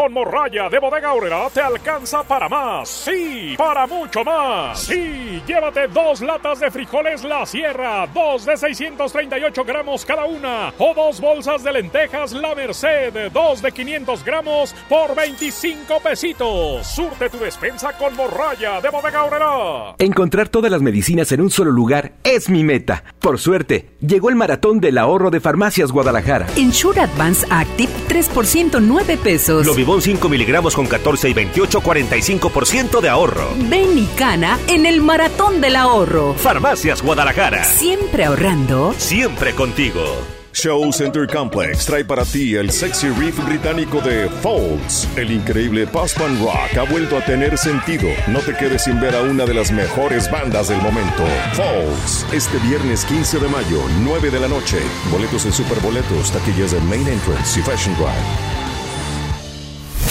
[SPEAKER 14] Con morralla de bodega horrera te alcanza para más. Sí, para mucho más. Sí, llévate dos latas de frijoles La Sierra, dos de 638 gramos cada una. O dos bolsas de lentejas La Merced, dos de 500 gramos por 25 pesitos. Surte tu despensa con morralla de bodega horrera.
[SPEAKER 38] Encontrar todas las medicinas en un solo lugar es mi meta. Por suerte, llegó el maratón del ahorro de Farmacias Guadalajara.
[SPEAKER 39] En Sure Advance Active, 3 por 109 pesos.
[SPEAKER 38] Lovivo
[SPEAKER 11] Cibón 5 miligramos con 14 y 28, 45% de ahorro.
[SPEAKER 17] Ven y cana en el maratón del ahorro.
[SPEAKER 11] Farmacias Guadalajara.
[SPEAKER 17] Siempre ahorrando.
[SPEAKER 11] Siempre contigo.
[SPEAKER 40] Show Center Complex trae para ti el sexy riff británico de Folds. El increíble post-punk rock ha vuelto a tener sentido. No te quedes sin ver a una de las mejores bandas del momento. Folds. Este viernes 15 de mayo, 9 de la noche. Boletos en Superboletos, taquillas de Main Entrance y Fashion Drive.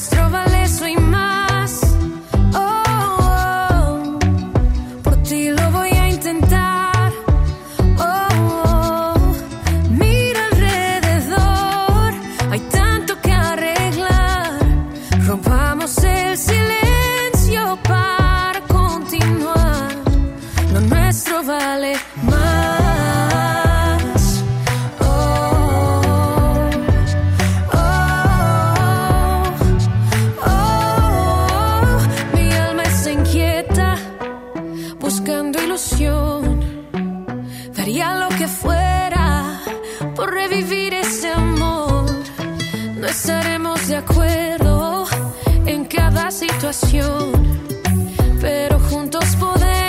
[SPEAKER 41] Lo nuestro vale eso y pero juntos podemos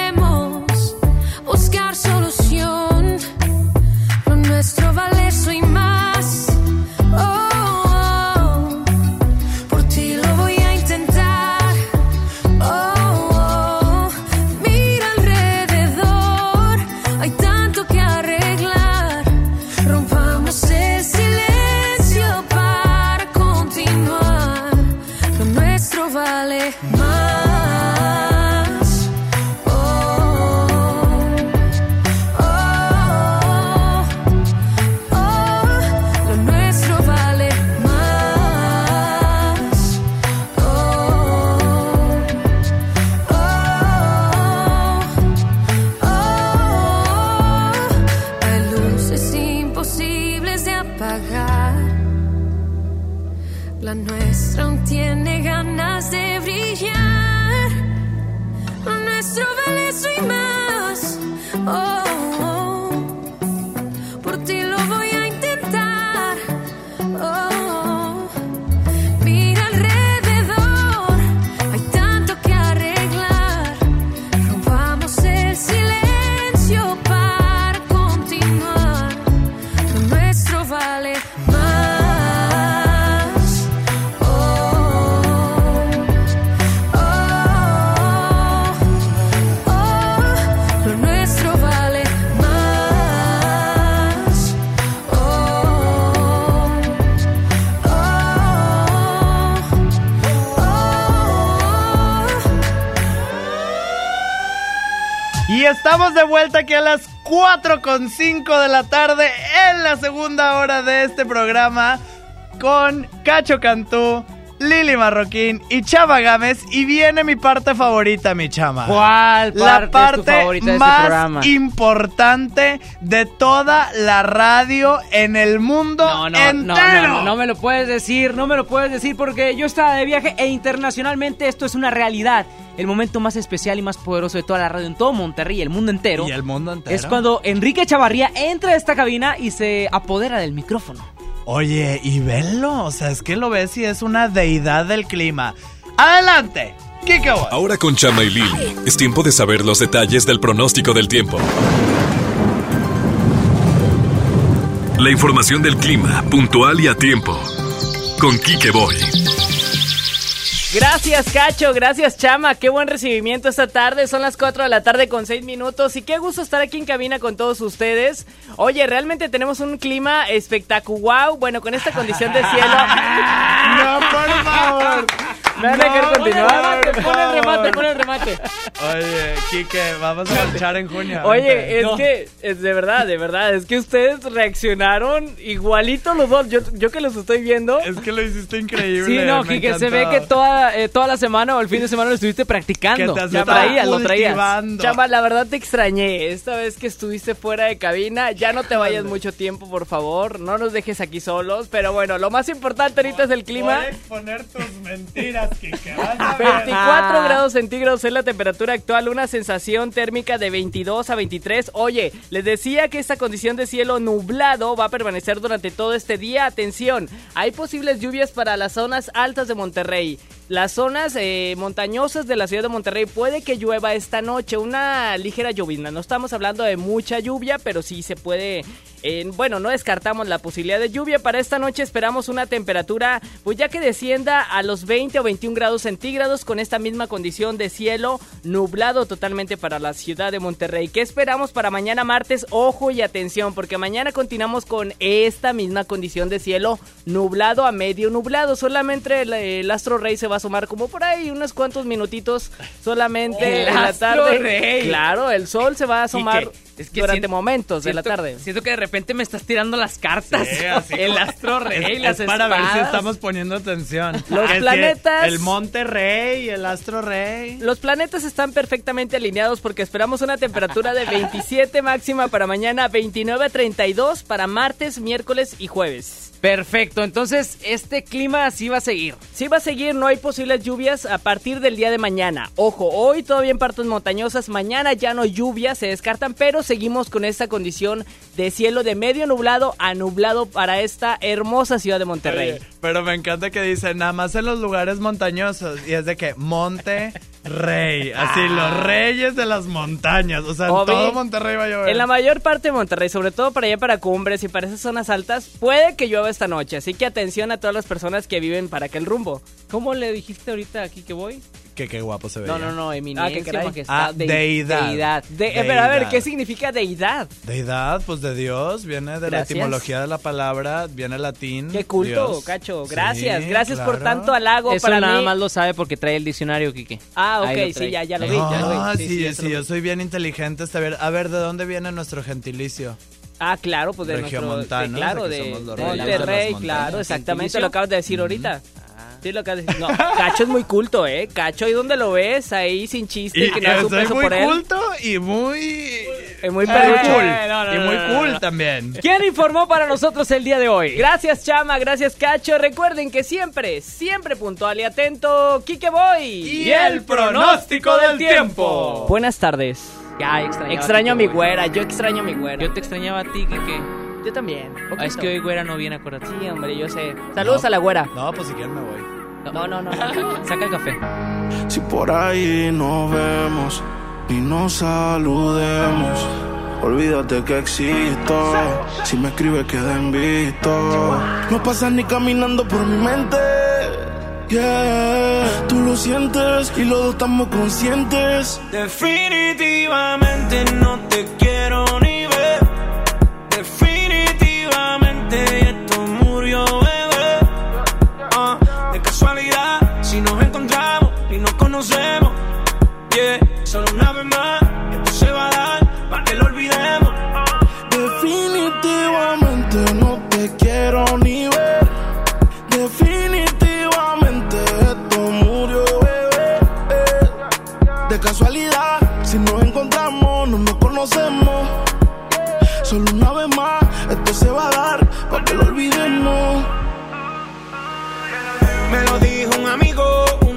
[SPEAKER 2] vuelta aquí a las 4 con 5 de la tarde en la segunda hora de este programa con Cacho Cantú, Lili Marroquín y Chava Gámez. Y viene mi parte favorita, mi chama.
[SPEAKER 1] ¿Cuál
[SPEAKER 2] La
[SPEAKER 1] parte es tu
[SPEAKER 2] parte
[SPEAKER 1] favorita de este
[SPEAKER 2] más
[SPEAKER 1] programa?
[SPEAKER 2] importante de toda la radio en el mundo
[SPEAKER 1] No, no,
[SPEAKER 2] entero.
[SPEAKER 1] no, no, no me lo puedes decir, no me lo puedes decir porque yo estaba de viaje e internacionalmente esto es una realidad. El momento más especial y más poderoso de toda la radio en todo Monterrey y el mundo entero.
[SPEAKER 2] Y el mundo entero.
[SPEAKER 1] Es cuando Enrique Chavarría entra a esta cabina y se apodera del micrófono.
[SPEAKER 2] Oye, y venlo, o sea, es que lo ves y es una deidad del clima. ¡Adelante! Kike Boy.
[SPEAKER 7] Ahora con Chama y Lili, es tiempo de saber los detalles del pronóstico del tiempo. La información del clima, puntual y a tiempo. Con Kike Boy.
[SPEAKER 42] Gracias, Cacho. Gracias, Chama. Qué buen recibimiento esta tarde. Son las 4 de la tarde con 6 minutos. Y qué gusto estar aquí en cabina con todos ustedes. Oye, realmente tenemos un clima espectacular. Bueno, con esta condición de cielo.
[SPEAKER 2] No, por favor.
[SPEAKER 42] ¿Me van a dejar
[SPEAKER 2] No,
[SPEAKER 42] continuar? Pon el remate, pon el remate.
[SPEAKER 2] Oye, Kike, vamos a marchar en junio.
[SPEAKER 42] Oye,
[SPEAKER 2] Vente.
[SPEAKER 42] es
[SPEAKER 2] No.
[SPEAKER 42] que, es de verdad, de verdad, es que ustedes reaccionaron igualito los dos. Yo, yo que los estoy viendo.
[SPEAKER 2] Es que lo hiciste increíble.
[SPEAKER 1] Sí, no, Kike, se ve que toda, eh, toda la semana o el fin de semana lo estuviste practicando.
[SPEAKER 2] Que te
[SPEAKER 1] lo
[SPEAKER 42] traías, lo traías. Chama, la verdad te extrañé. Esta vez que estuviste fuera de cabina, ya no te vayas mucho tiempo, por favor. No nos dejes aquí solos. Pero bueno, lo más importante ahorita es el clima.
[SPEAKER 2] Voy a exponer tus mentiras, Kike. vas a ver.
[SPEAKER 42] 24 grados centígrados es la temperatura actual, una sensación térmica de 22 a 23. Oye, les decía que esta condición de cielo nublado va a permanecer durante todo este día. Atención, hay posibles lluvias para las zonas altas de Monterrey. Las zonas eh, montañosas de la ciudad de Monterrey puede que llueva esta noche, una ligera llovizna. No estamos hablando de mucha lluvia, pero sí se puede bueno, no descartamos la posibilidad de lluvia. Para esta noche esperamos una temperatura, pues ya que descienda a los 20 o 21 grados centígrados con esta misma condición de cielo nublado totalmente para la ciudad de Monterrey. ¿Qué esperamos para mañana martes? Ojo y atención, porque mañana continuamos con esta misma condición de cielo nublado a medio nublado. Solamente el, el astro rey se va asomar como por ahí unos cuantos minutitos solamente
[SPEAKER 1] El
[SPEAKER 42] en la tarde.
[SPEAKER 1] rey.
[SPEAKER 42] Claro, el sol se va a asomar
[SPEAKER 1] es que
[SPEAKER 42] durante
[SPEAKER 1] siento-
[SPEAKER 42] momentos de la tarde.
[SPEAKER 1] Siento que de repente me estás tirando las cartas.
[SPEAKER 2] Sí, así
[SPEAKER 1] el
[SPEAKER 2] como-
[SPEAKER 1] astro rey,
[SPEAKER 2] es,
[SPEAKER 1] las
[SPEAKER 2] es para ver si estamos poniendo atención.
[SPEAKER 42] Los planetas-
[SPEAKER 2] El Monte Rey, el Astro Rey.
[SPEAKER 42] Los planetas están perfectamente alineados porque esperamos una temperatura de 27 máxima para mañana, 29 a 32 para martes, miércoles y jueves.
[SPEAKER 1] Perfecto, entonces este clima así va a seguir.
[SPEAKER 42] Sí va a seguir, no hay posibles lluvias a partir del día de mañana. Ojo, hoy todavía en partes montañosas, mañana ya no lluvias, se descartan, pero seguimos con esta condición de cielo de medio nublado a nublado para esta hermosa ciudad de Monterrey.
[SPEAKER 2] Oye, pero me encanta que dice nada más en los lugares montañosos. Y es de que Monte Rey. Así, los reyes de las montañas. O sea, en todo Monterrey va a llover.
[SPEAKER 42] En la mayor parte de Monterrey, sobre todo para allá para cumbres y para esas zonas altas, puede que llueva esta noche. Así que atención a todas las personas que viven para aquel rumbo.
[SPEAKER 1] ¿Cómo le dijiste ahorita aquí que voy?
[SPEAKER 2] Que qué guapo se ve.
[SPEAKER 1] No, no, no, eminencia,
[SPEAKER 42] Ah, qué caray.
[SPEAKER 1] majestad,
[SPEAKER 2] Ah,
[SPEAKER 1] de-
[SPEAKER 2] deidad.
[SPEAKER 1] deidad.
[SPEAKER 42] De- eh, pero a ver,
[SPEAKER 2] Deidad.
[SPEAKER 42] ¿qué significa deidad?
[SPEAKER 2] Deidad, pues de Dios, viene de la
[SPEAKER 42] Gracias.
[SPEAKER 2] etimología de la palabra, viene latín.
[SPEAKER 42] Qué culto,
[SPEAKER 2] Dios.
[SPEAKER 42] Cacho.
[SPEAKER 2] Sí,
[SPEAKER 42] Gracias, gracias por
[SPEAKER 2] claro.
[SPEAKER 42] tanto halago
[SPEAKER 1] Eso
[SPEAKER 42] para
[SPEAKER 1] nada
[SPEAKER 42] mí.
[SPEAKER 1] más lo sabe porque trae el diccionario, Kike.
[SPEAKER 42] Ah, ok, sí, ya, ya lo vi, ya lo vi.
[SPEAKER 2] Ah, sí, sí,
[SPEAKER 42] lo vi.
[SPEAKER 2] yo soy bien inteligente. Este, a, ver, a ver, ¿de dónde viene nuestro gentilicio?
[SPEAKER 42] Ah, claro, pues de nuestro...
[SPEAKER 2] Regiomontanos,
[SPEAKER 42] de- claro,
[SPEAKER 2] de
[SPEAKER 42] de, Monterrey, claro, exactamente, lo acabas de decir ahorita. Sí, lo. No, Cacho es muy culto, ¿eh? Cacho, ¿y dónde lo ves? Ahí sin chiste,
[SPEAKER 2] Y,
[SPEAKER 42] que no es un
[SPEAKER 2] soy
[SPEAKER 42] peso
[SPEAKER 2] muy
[SPEAKER 42] por él.
[SPEAKER 2] culto y muy...
[SPEAKER 42] Es muy perrucho. No, no,
[SPEAKER 2] y muy
[SPEAKER 42] no, no,
[SPEAKER 2] cool
[SPEAKER 42] no.
[SPEAKER 2] también.
[SPEAKER 42] ¿Quién informó para nosotros el día de hoy? Gracias, Chama, gracias, Cacho. Recuerden que siempre, siempre puntual y atento, Kike Boy.
[SPEAKER 2] Y el pronóstico del tiempo.
[SPEAKER 42] Buenas tardes.
[SPEAKER 1] Ya, extrañaba
[SPEAKER 42] Extraño a
[SPEAKER 1] Kike
[SPEAKER 42] mi güera, yo extraño a mi güera.
[SPEAKER 1] Yo te extrañaba a ti, Kike.
[SPEAKER 42] Yo también.
[SPEAKER 1] Ah, es que hoy güera no viene, acuérdate.
[SPEAKER 42] Sí, hombre, yo sé. Saludos
[SPEAKER 2] No.
[SPEAKER 42] a la güera.
[SPEAKER 2] No, pues si quieren me voy.
[SPEAKER 42] No, no, no.
[SPEAKER 1] Saca el café.
[SPEAKER 43] Si por ahí nos vemos y nos saludemos, olvídate que existo. Si me escribes, queda en visto. No pasas ni caminando por mi mente. Yeah, tú lo sientes y los dos estamos conscientes.
[SPEAKER 44] Definitivamente no te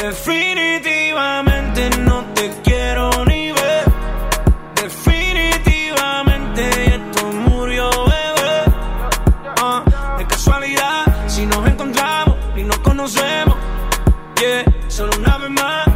[SPEAKER 44] Definitivamente no te quiero ni ver. Definitivamente esto murió, bebé. Ah, de
[SPEAKER 5] casualidad, si nos encontramos y nos conocemos, yeah, solo una vez más.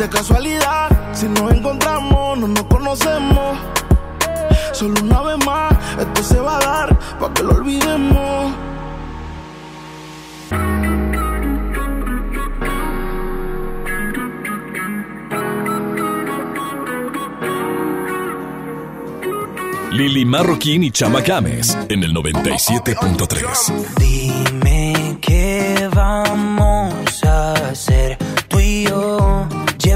[SPEAKER 43] De casualidad, si nos encontramos, no nos conocemos. Solo una vez más, esto se va a dar para que lo olvidemos.
[SPEAKER 7] Lili Marroquín y Chama Games en el 97.3.
[SPEAKER 3] Dime qué vamos a hacer tú y yo.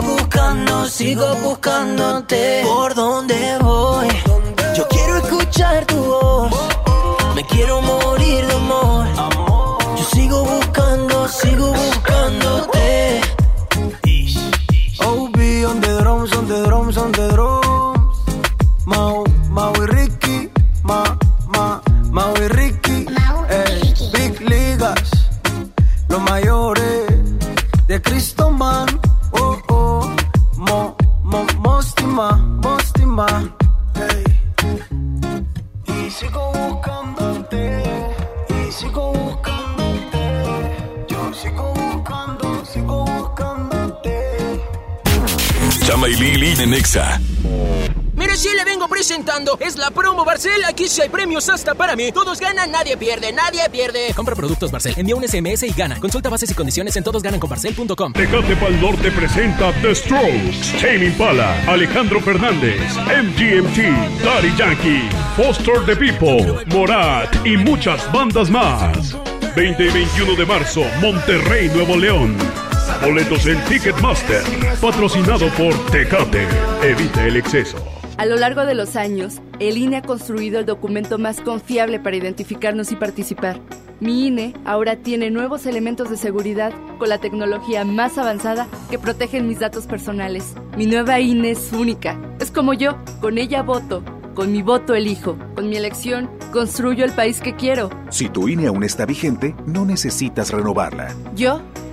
[SPEAKER 3] Sigo buscando, sigo buscándote. ¿Por dónde voy? Yo quiero escuchar tu voz. Me quiero morir
[SPEAKER 36] Mire, sí le vengo presentando. Es la promo Barcel. Aquí sí hay premios hasta para mí. Todos ganan, nadie pierde, nadie pierde.
[SPEAKER 45] Compra productos Barcel, envía un SMS y gana. Consulta bases y condiciones en todosgananconbarcel.com.
[SPEAKER 22] Tecate Pal Norte presenta The Strokes, Tame Impala, Alejandro Fernández, MGMT, Daddy Yankee, Foster the People, Morat y muchas bandas más. 20 y 21 de marzo, Monterrey, Nuevo León. Boletos en Ticketmaster, patrocinado por Tecate. Evita el exceso.
[SPEAKER 46] A lo largo de los años, el INE ha construido el documento más confiable para identificarnos y participar. Mi INE ahora tiene nuevos elementos de seguridad con la tecnología más avanzada que protegen mis datos personales. Mi nueva INE es única. Es como yo, con ella voto. Con mi voto elijo. Con mi elección construyo el país que quiero.
[SPEAKER 47] Si tu INE aún está vigente, no necesitas renovarla.
[SPEAKER 46] Yo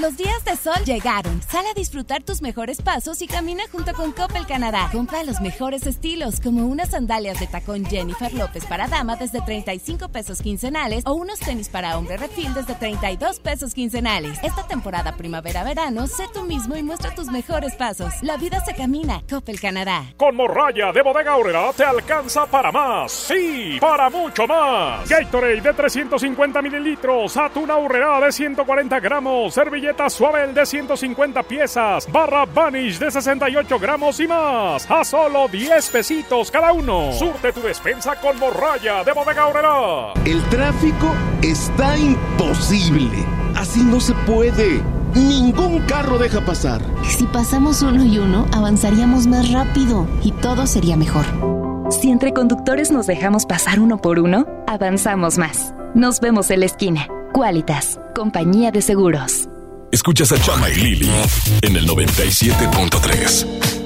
[SPEAKER 26] Los días de sol llegaron. Sal a disfrutar tus mejores pasos y camina junto con Coppel Canadá. Compra los mejores estilos, como unas sandalias de tacón Jennifer López para dama desde 35 pesos quincenales o unos tenis para hombre refil desde 32 pesos quincenales. Esta temporada primavera-verano, sé tú mismo y muestra tus mejores pasos. La vida se camina. Coppel Canadá.
[SPEAKER 14] Con morralla de bodega Aurrera te alcanza para más. Sí, para mucho más. Gatorade de 350 mililitros, atún Aurrera de 140 gramos, servilleta Suavel de 150 piezas, barra Vanish de 68 gramos y más. A solo 10 pesitos cada uno. Surte tu despensa con morralla de bodega Aurrera.
[SPEAKER 40] El tráfico está imposible. Así no se puede. Ningún carro deja pasar.
[SPEAKER 48] Si pasamos uno y uno, avanzaríamos más rápido y todo sería mejor.
[SPEAKER 7] Si entre conductores nos dejamos pasar uno por uno, avanzamos más. Nos vemos en la esquina. Qualitas, compañía de seguros.
[SPEAKER 49] Escuchas a Chama y Lili en el 97.3.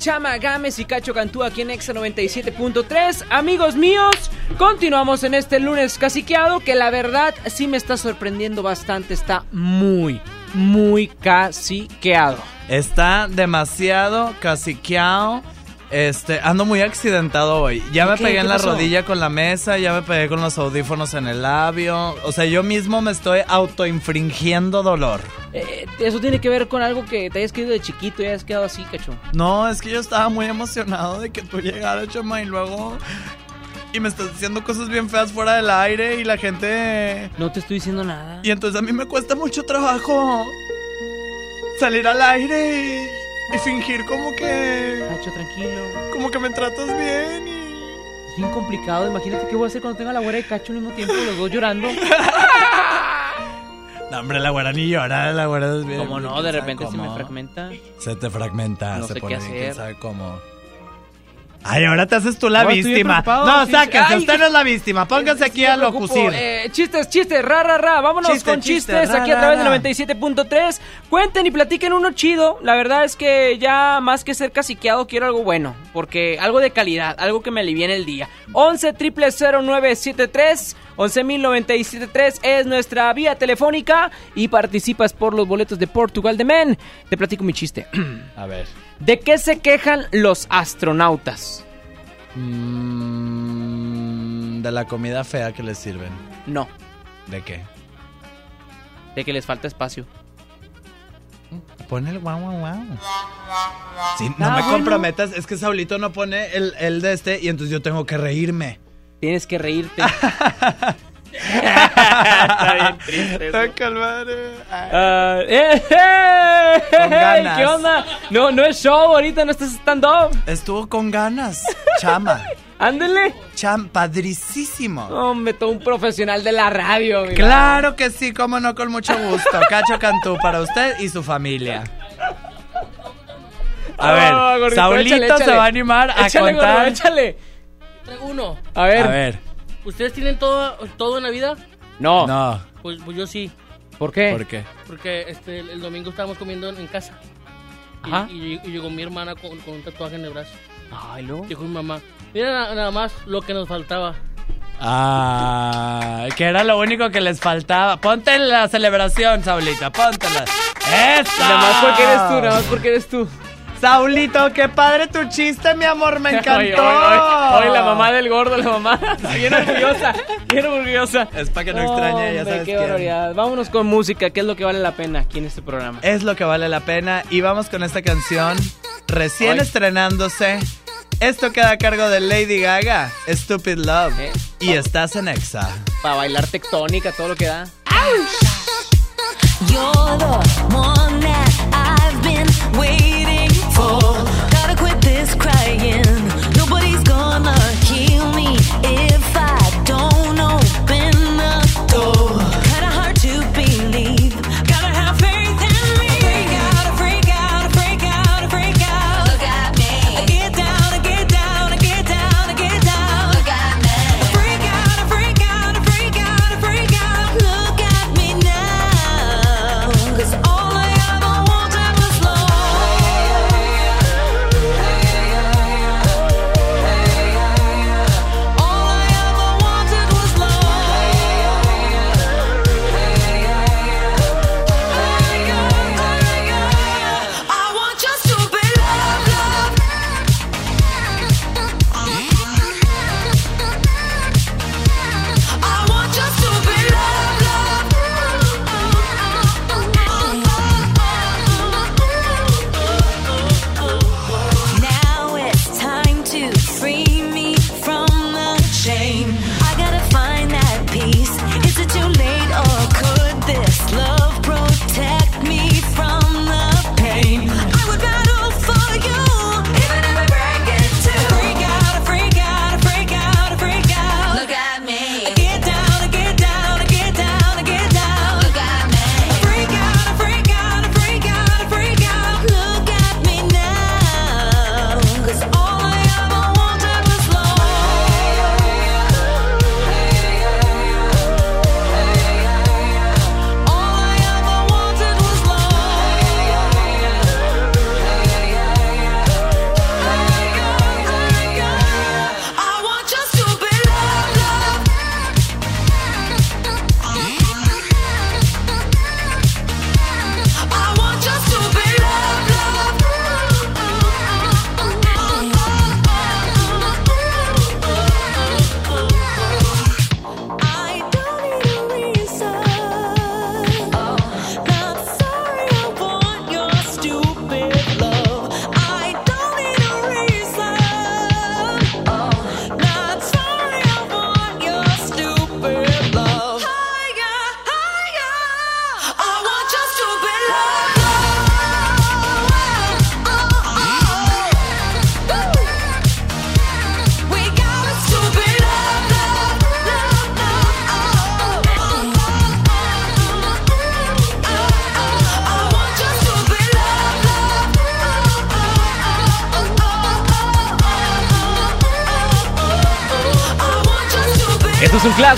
[SPEAKER 1] Chama Gámez y Cacho Cantú aquí en Exa 97.3. Amigos míos, continuamos en este lunes caciqueado que la verdad sí me está sorprendiendo bastante. Está muy, muy caciqueado.
[SPEAKER 2] Está demasiado caciqueado. Este, ando muy accidentado hoy. Ya me pegué en
[SPEAKER 1] ¿Qué
[SPEAKER 2] la
[SPEAKER 1] pasó?
[SPEAKER 2] rodilla con la mesa, ya me pegué con los audífonos en el labio. O sea, yo mismo me estoy autoinfringiendo dolor.
[SPEAKER 1] Eso tiene que ver con algo que te hayas quedado de chiquito y hayas quedado así, cacho.
[SPEAKER 2] No, es que yo estaba muy emocionado de que tú llegaras, Chama, y luego. Y me estás diciendo cosas bien feas fuera del aire y la gente.
[SPEAKER 1] No te estoy diciendo nada.
[SPEAKER 2] Y entonces a mí me cuesta mucho trabajo salir al aire y, y fingir como que.
[SPEAKER 1] Cacho, tranquilo.
[SPEAKER 2] Como que me tratas bien y.
[SPEAKER 1] Es bien complicado. Imagínate qué voy a hacer cuando tenga la güera y cacho al mismo tiempo, los dos llorando.
[SPEAKER 2] No, hombre, la güera ni llora, la güera es bien.
[SPEAKER 1] Como no, de repente se me fragmenta.
[SPEAKER 2] Se te fragmenta,
[SPEAKER 1] No
[SPEAKER 2] se
[SPEAKER 1] sé
[SPEAKER 2] pone
[SPEAKER 1] qué
[SPEAKER 2] bien, quién
[SPEAKER 1] hacer.
[SPEAKER 2] sabe cómo. Ay, ahora te haces tú la víctima. No,
[SPEAKER 1] ay.
[SPEAKER 2] usted no es la víctima. Póngase aquí a
[SPEAKER 1] me chistes, chistes, ra, ra, ra. Vámonos
[SPEAKER 2] Chiste,
[SPEAKER 1] con
[SPEAKER 2] chiste,
[SPEAKER 1] chistes
[SPEAKER 2] ra,
[SPEAKER 1] aquí a
[SPEAKER 2] ra,
[SPEAKER 1] través
[SPEAKER 2] ra.
[SPEAKER 1] del 97.3. Cuenten y platiquen uno chido. La verdad es que ya más que ser caciqueado quiero algo bueno. Porque algo de calidad, algo que me aliviene el día. 11 0973 11.097.3 es nuestra vía telefónica y participas por los boletos de Portugal de Men. Te platico mi chiste.
[SPEAKER 2] A ver.
[SPEAKER 1] ¿De qué se quejan los astronautas?
[SPEAKER 2] Mm, de la comida fea que les sirven.
[SPEAKER 1] No,
[SPEAKER 2] ¿De qué?
[SPEAKER 1] de que les falta espacio.
[SPEAKER 2] Pon el guau, guau, guau. Sí, no
[SPEAKER 1] Ah,
[SPEAKER 2] me
[SPEAKER 1] bueno.
[SPEAKER 2] comprometas, es que Saulito no pone el, el de este y entonces yo tengo que reírme.
[SPEAKER 1] Tienes que reírte.
[SPEAKER 2] Está
[SPEAKER 1] bien triste eso.
[SPEAKER 2] calmar.
[SPEAKER 1] Ah, eh, eh,
[SPEAKER 2] Con ganas.
[SPEAKER 1] ¿Qué onda? No, no es show, ahorita no estás stand-up.
[SPEAKER 2] Estuvo con ganas, chama.
[SPEAKER 1] Ándele.
[SPEAKER 2] Cham, padricísimo.
[SPEAKER 1] Hombre, todo un profesional de la radio. mira.
[SPEAKER 2] Claro que sí, cómo no, con mucho gusto. Cacho Cantú para usted y su familia. A ver,
[SPEAKER 1] Ah, gordito,
[SPEAKER 2] Saulito
[SPEAKER 1] échale,
[SPEAKER 2] se
[SPEAKER 1] échale.
[SPEAKER 2] va a animar a
[SPEAKER 1] Échale, gordo,
[SPEAKER 2] contar.
[SPEAKER 1] échale.
[SPEAKER 43] Traigo uno.
[SPEAKER 1] A ver.
[SPEAKER 2] A ver.
[SPEAKER 43] ¿Ustedes tienen todo, todo en la vida?
[SPEAKER 1] No.
[SPEAKER 2] No.
[SPEAKER 43] Pues, pues yo sí.
[SPEAKER 1] ¿Por qué?
[SPEAKER 2] ¿Por qué?
[SPEAKER 43] Porque este, el, el domingo estábamos comiendo en, casa. Y,
[SPEAKER 1] Ajá.
[SPEAKER 43] y- y llegó mi hermana con, con un tatuaje en el brazo.
[SPEAKER 1] Ay, no.
[SPEAKER 43] Dijo mi mamá, mira na- nada más lo que nos faltaba.
[SPEAKER 2] Ah, que era lo único que les faltaba. Ponte la celebración, Saulita, póntela. ¡Eso!
[SPEAKER 1] Nada más porque eres tú, nada más porque eres tú.
[SPEAKER 2] Saulito, qué padre tu chiste, mi amor, me encantó.
[SPEAKER 1] Oye, oye, oye, oye, la mamá del gordo, la mamá. Bien orgullosa, bien orgullosa.
[SPEAKER 2] Es para que no extrañe, ya
[SPEAKER 1] Hombre,
[SPEAKER 2] sabes
[SPEAKER 1] qué barbaridad. Vámonos con música, que es lo que vale la pena aquí en este programa.
[SPEAKER 2] Es lo que vale la pena. Y vamos con esta canción recién estrenándose. Esto queda a cargo de Lady Gaga, Stupid Love.
[SPEAKER 1] Eh.
[SPEAKER 2] Y estás en Exa.
[SPEAKER 1] Para bailar tectónica, todo lo que da.
[SPEAKER 4] You're the one that I've been waiting for. Gotta quit this crying.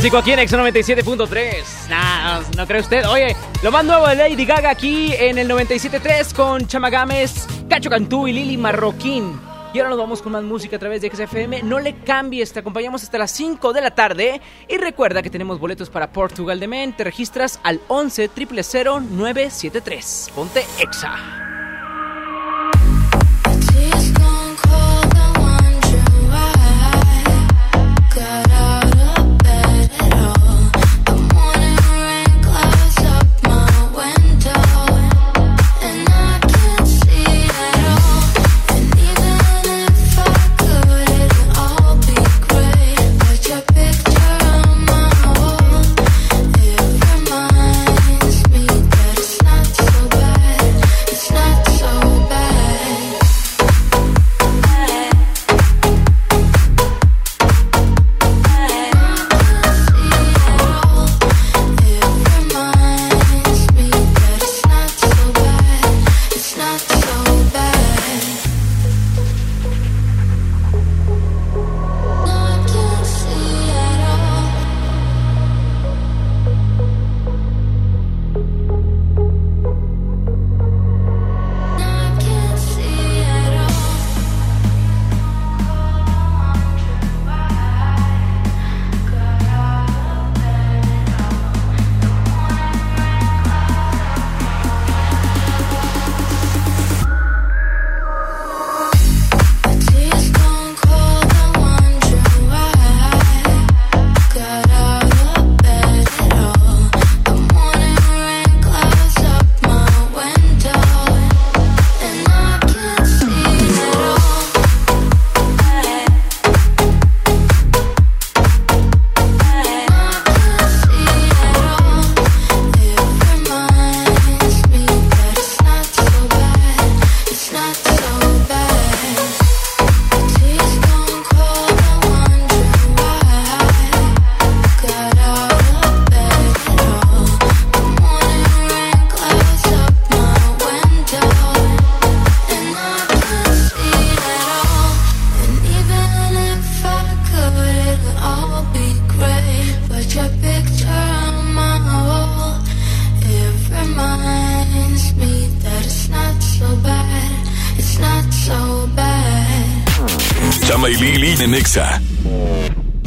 [SPEAKER 41] Clásico aquí en Ex 97.3. Nah, no, cree usted. Oye, lo más nuevo de Lady Gaga aquí en el 97.3 con Chamagames, Cacho Cantú y Lili Marroquín. Y ahora nos vamos con más música a través de XFM. No le cambies, te acompañamos hasta las 5 de la tarde. Y recuerda que tenemos boletos para Portugal de Men. Te registras al 11 000 973. Ponte Exa.
[SPEAKER 7] Chama y Lili en Exa.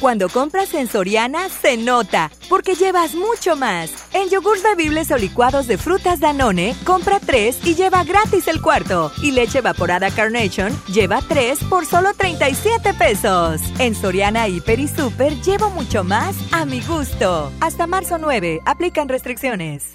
[SPEAKER 50] Cuando compras en Soriana, se nota, porque llevas mucho más. En yogurts bebibles o licuados de frutas Danone, compra 3 y lleva gratis el cuarto. Y leche evaporada Carnation, lleva 3 por solo 37 pesos. En Soriana, Hiper y Super, llevo mucho más a mi gusto. Hasta marzo 9, aplican restricciones.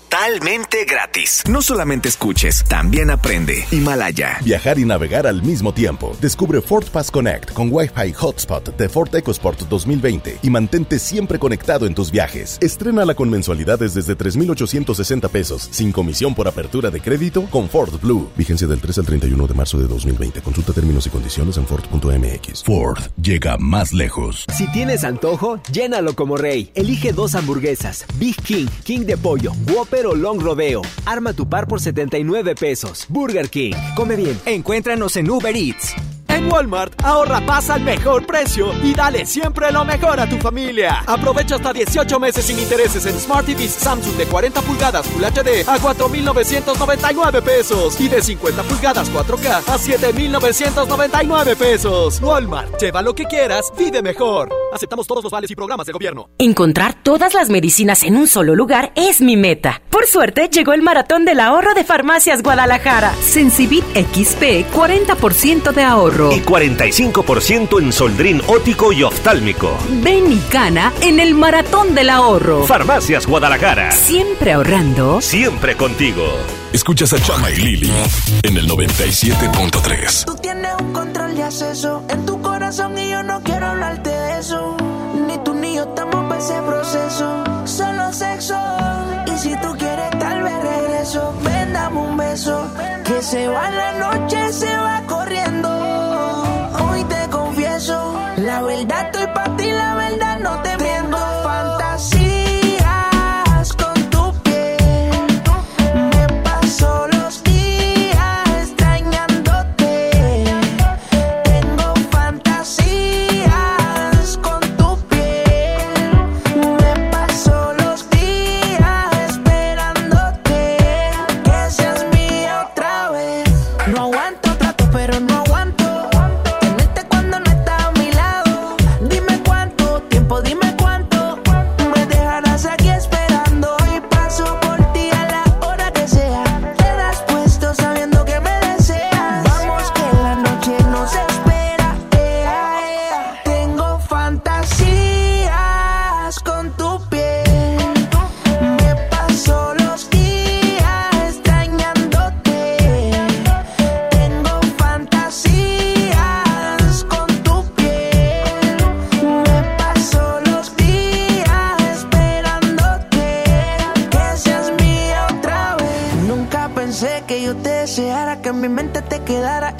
[SPEAKER 51] gratis. No solamente escuches, también aprende. Himalaya.
[SPEAKER 10] Viajar y navegar al mismo tiempo. Descubre Ford Pass Connect con Wi-Fi Hotspot de Ford EcoSport 2020 y mantente siempre conectado en tus viajes. Estrénala con mensualidades desde 3,860 pesos, sin comisión por apertura de crédito con Ford Blue. Vigencia del 3 al 31 de marzo de 2020. Consulta términos y condiciones en Ford.mx. Ford llega más lejos.
[SPEAKER 52] Si tienes antojo, llénalo como rey. Elige dos hamburguesas, Big King, King de pollo, Whopper Long Rodeo. Arma tu par por 79 pesos. Burger King. Come bien.
[SPEAKER 53] Encuéntranos en Uber Eats. Walmart, ahorra pasa al mejor precio y dale siempre lo mejor a tu familia. Aprovecha hasta 18 meses sin intereses en Smart TVs Samsung de 40 pulgadas Full HD a 4,999 pesos y de 50 pulgadas 4K a 7,999 pesos. Walmart, lleva lo que quieras, vive mejor. Aceptamos todos los vales y programas de gobierno.
[SPEAKER 17] Encontrar todas las medicinas en un solo lugar es mi meta. Por suerte, llegó el maratón del ahorro de Farmacias Guadalajara.
[SPEAKER 11] Sensibit XP, 40% de ahorro. Y 45% en soldrín ótico y oftálmico.
[SPEAKER 17] Ven y gana en el Maratón del Ahorro.
[SPEAKER 11] Farmacias Guadalajara.
[SPEAKER 17] Siempre ahorrando.
[SPEAKER 11] Siempre contigo.
[SPEAKER 7] Escuchas a Chama y Lili en el 97.3.
[SPEAKER 19] Tú tienes un control de acceso en tu corazón y yo no quiero hablarte de eso. Ni tú ni yo estamos para ese proceso. Solo sexo. Y si tú quieres, tal vez regreso. Ven, dame un beso. Que se va la noche, se va La verdad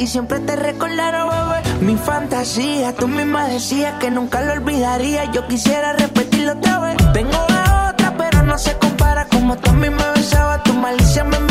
[SPEAKER 19] y siempre te recordara, bebé. Mi fantasía, tú misma decías que nunca lo olvidaría. Yo quisiera repetirlo otra vez. Tengo a otra, pero no se compara. Como tú a mí me besaba, tu malicia me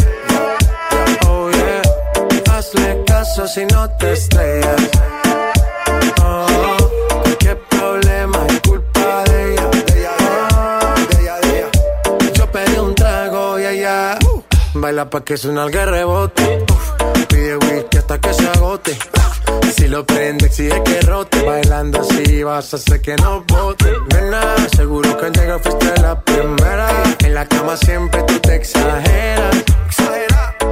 [SPEAKER 54] Caso si no te estrellas. Oh, problema culpa de ella. De ella. Yo pedí un trago y ella uh, baila pa' que suena el rebote. Uf, pide whisky hasta que se agote. Si lo prende, exige que rote. Bailando así vas a hacer que no bote. Nena, seguro que al llegar fuiste la primera. En la cama siempre tú te exageras. Exagera.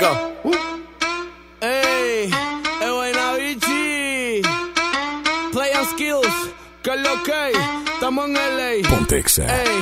[SPEAKER 54] go, let go.
[SPEAKER 55] Ey, es buena bichi. Play on skills, que lo que estamos en LA.
[SPEAKER 7] Pontexa.
[SPEAKER 55] Ey,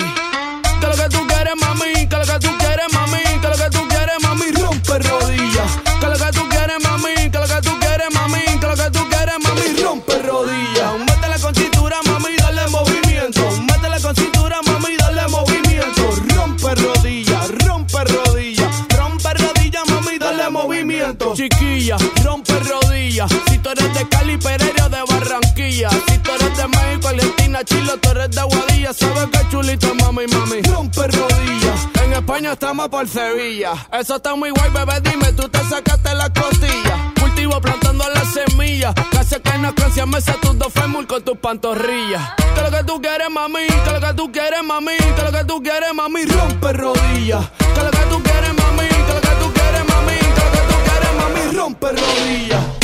[SPEAKER 55] Por Sevilla. Eso está muy guay, bebé. Dime, tú te sacaste la costilla. Cultivo plantando las semillas. Casi que no cansia meses tus dos fémur con tus pantorrillas. Que lo que tú quieres, mami. Que lo que tú quieres, mami. Que lo que tú quieres, mami. Rompe rodillas. Que lo que tú quieres, mami. Que lo que tú quieres, mami. Que lo que tú quieres, mami. Rompe rodillas.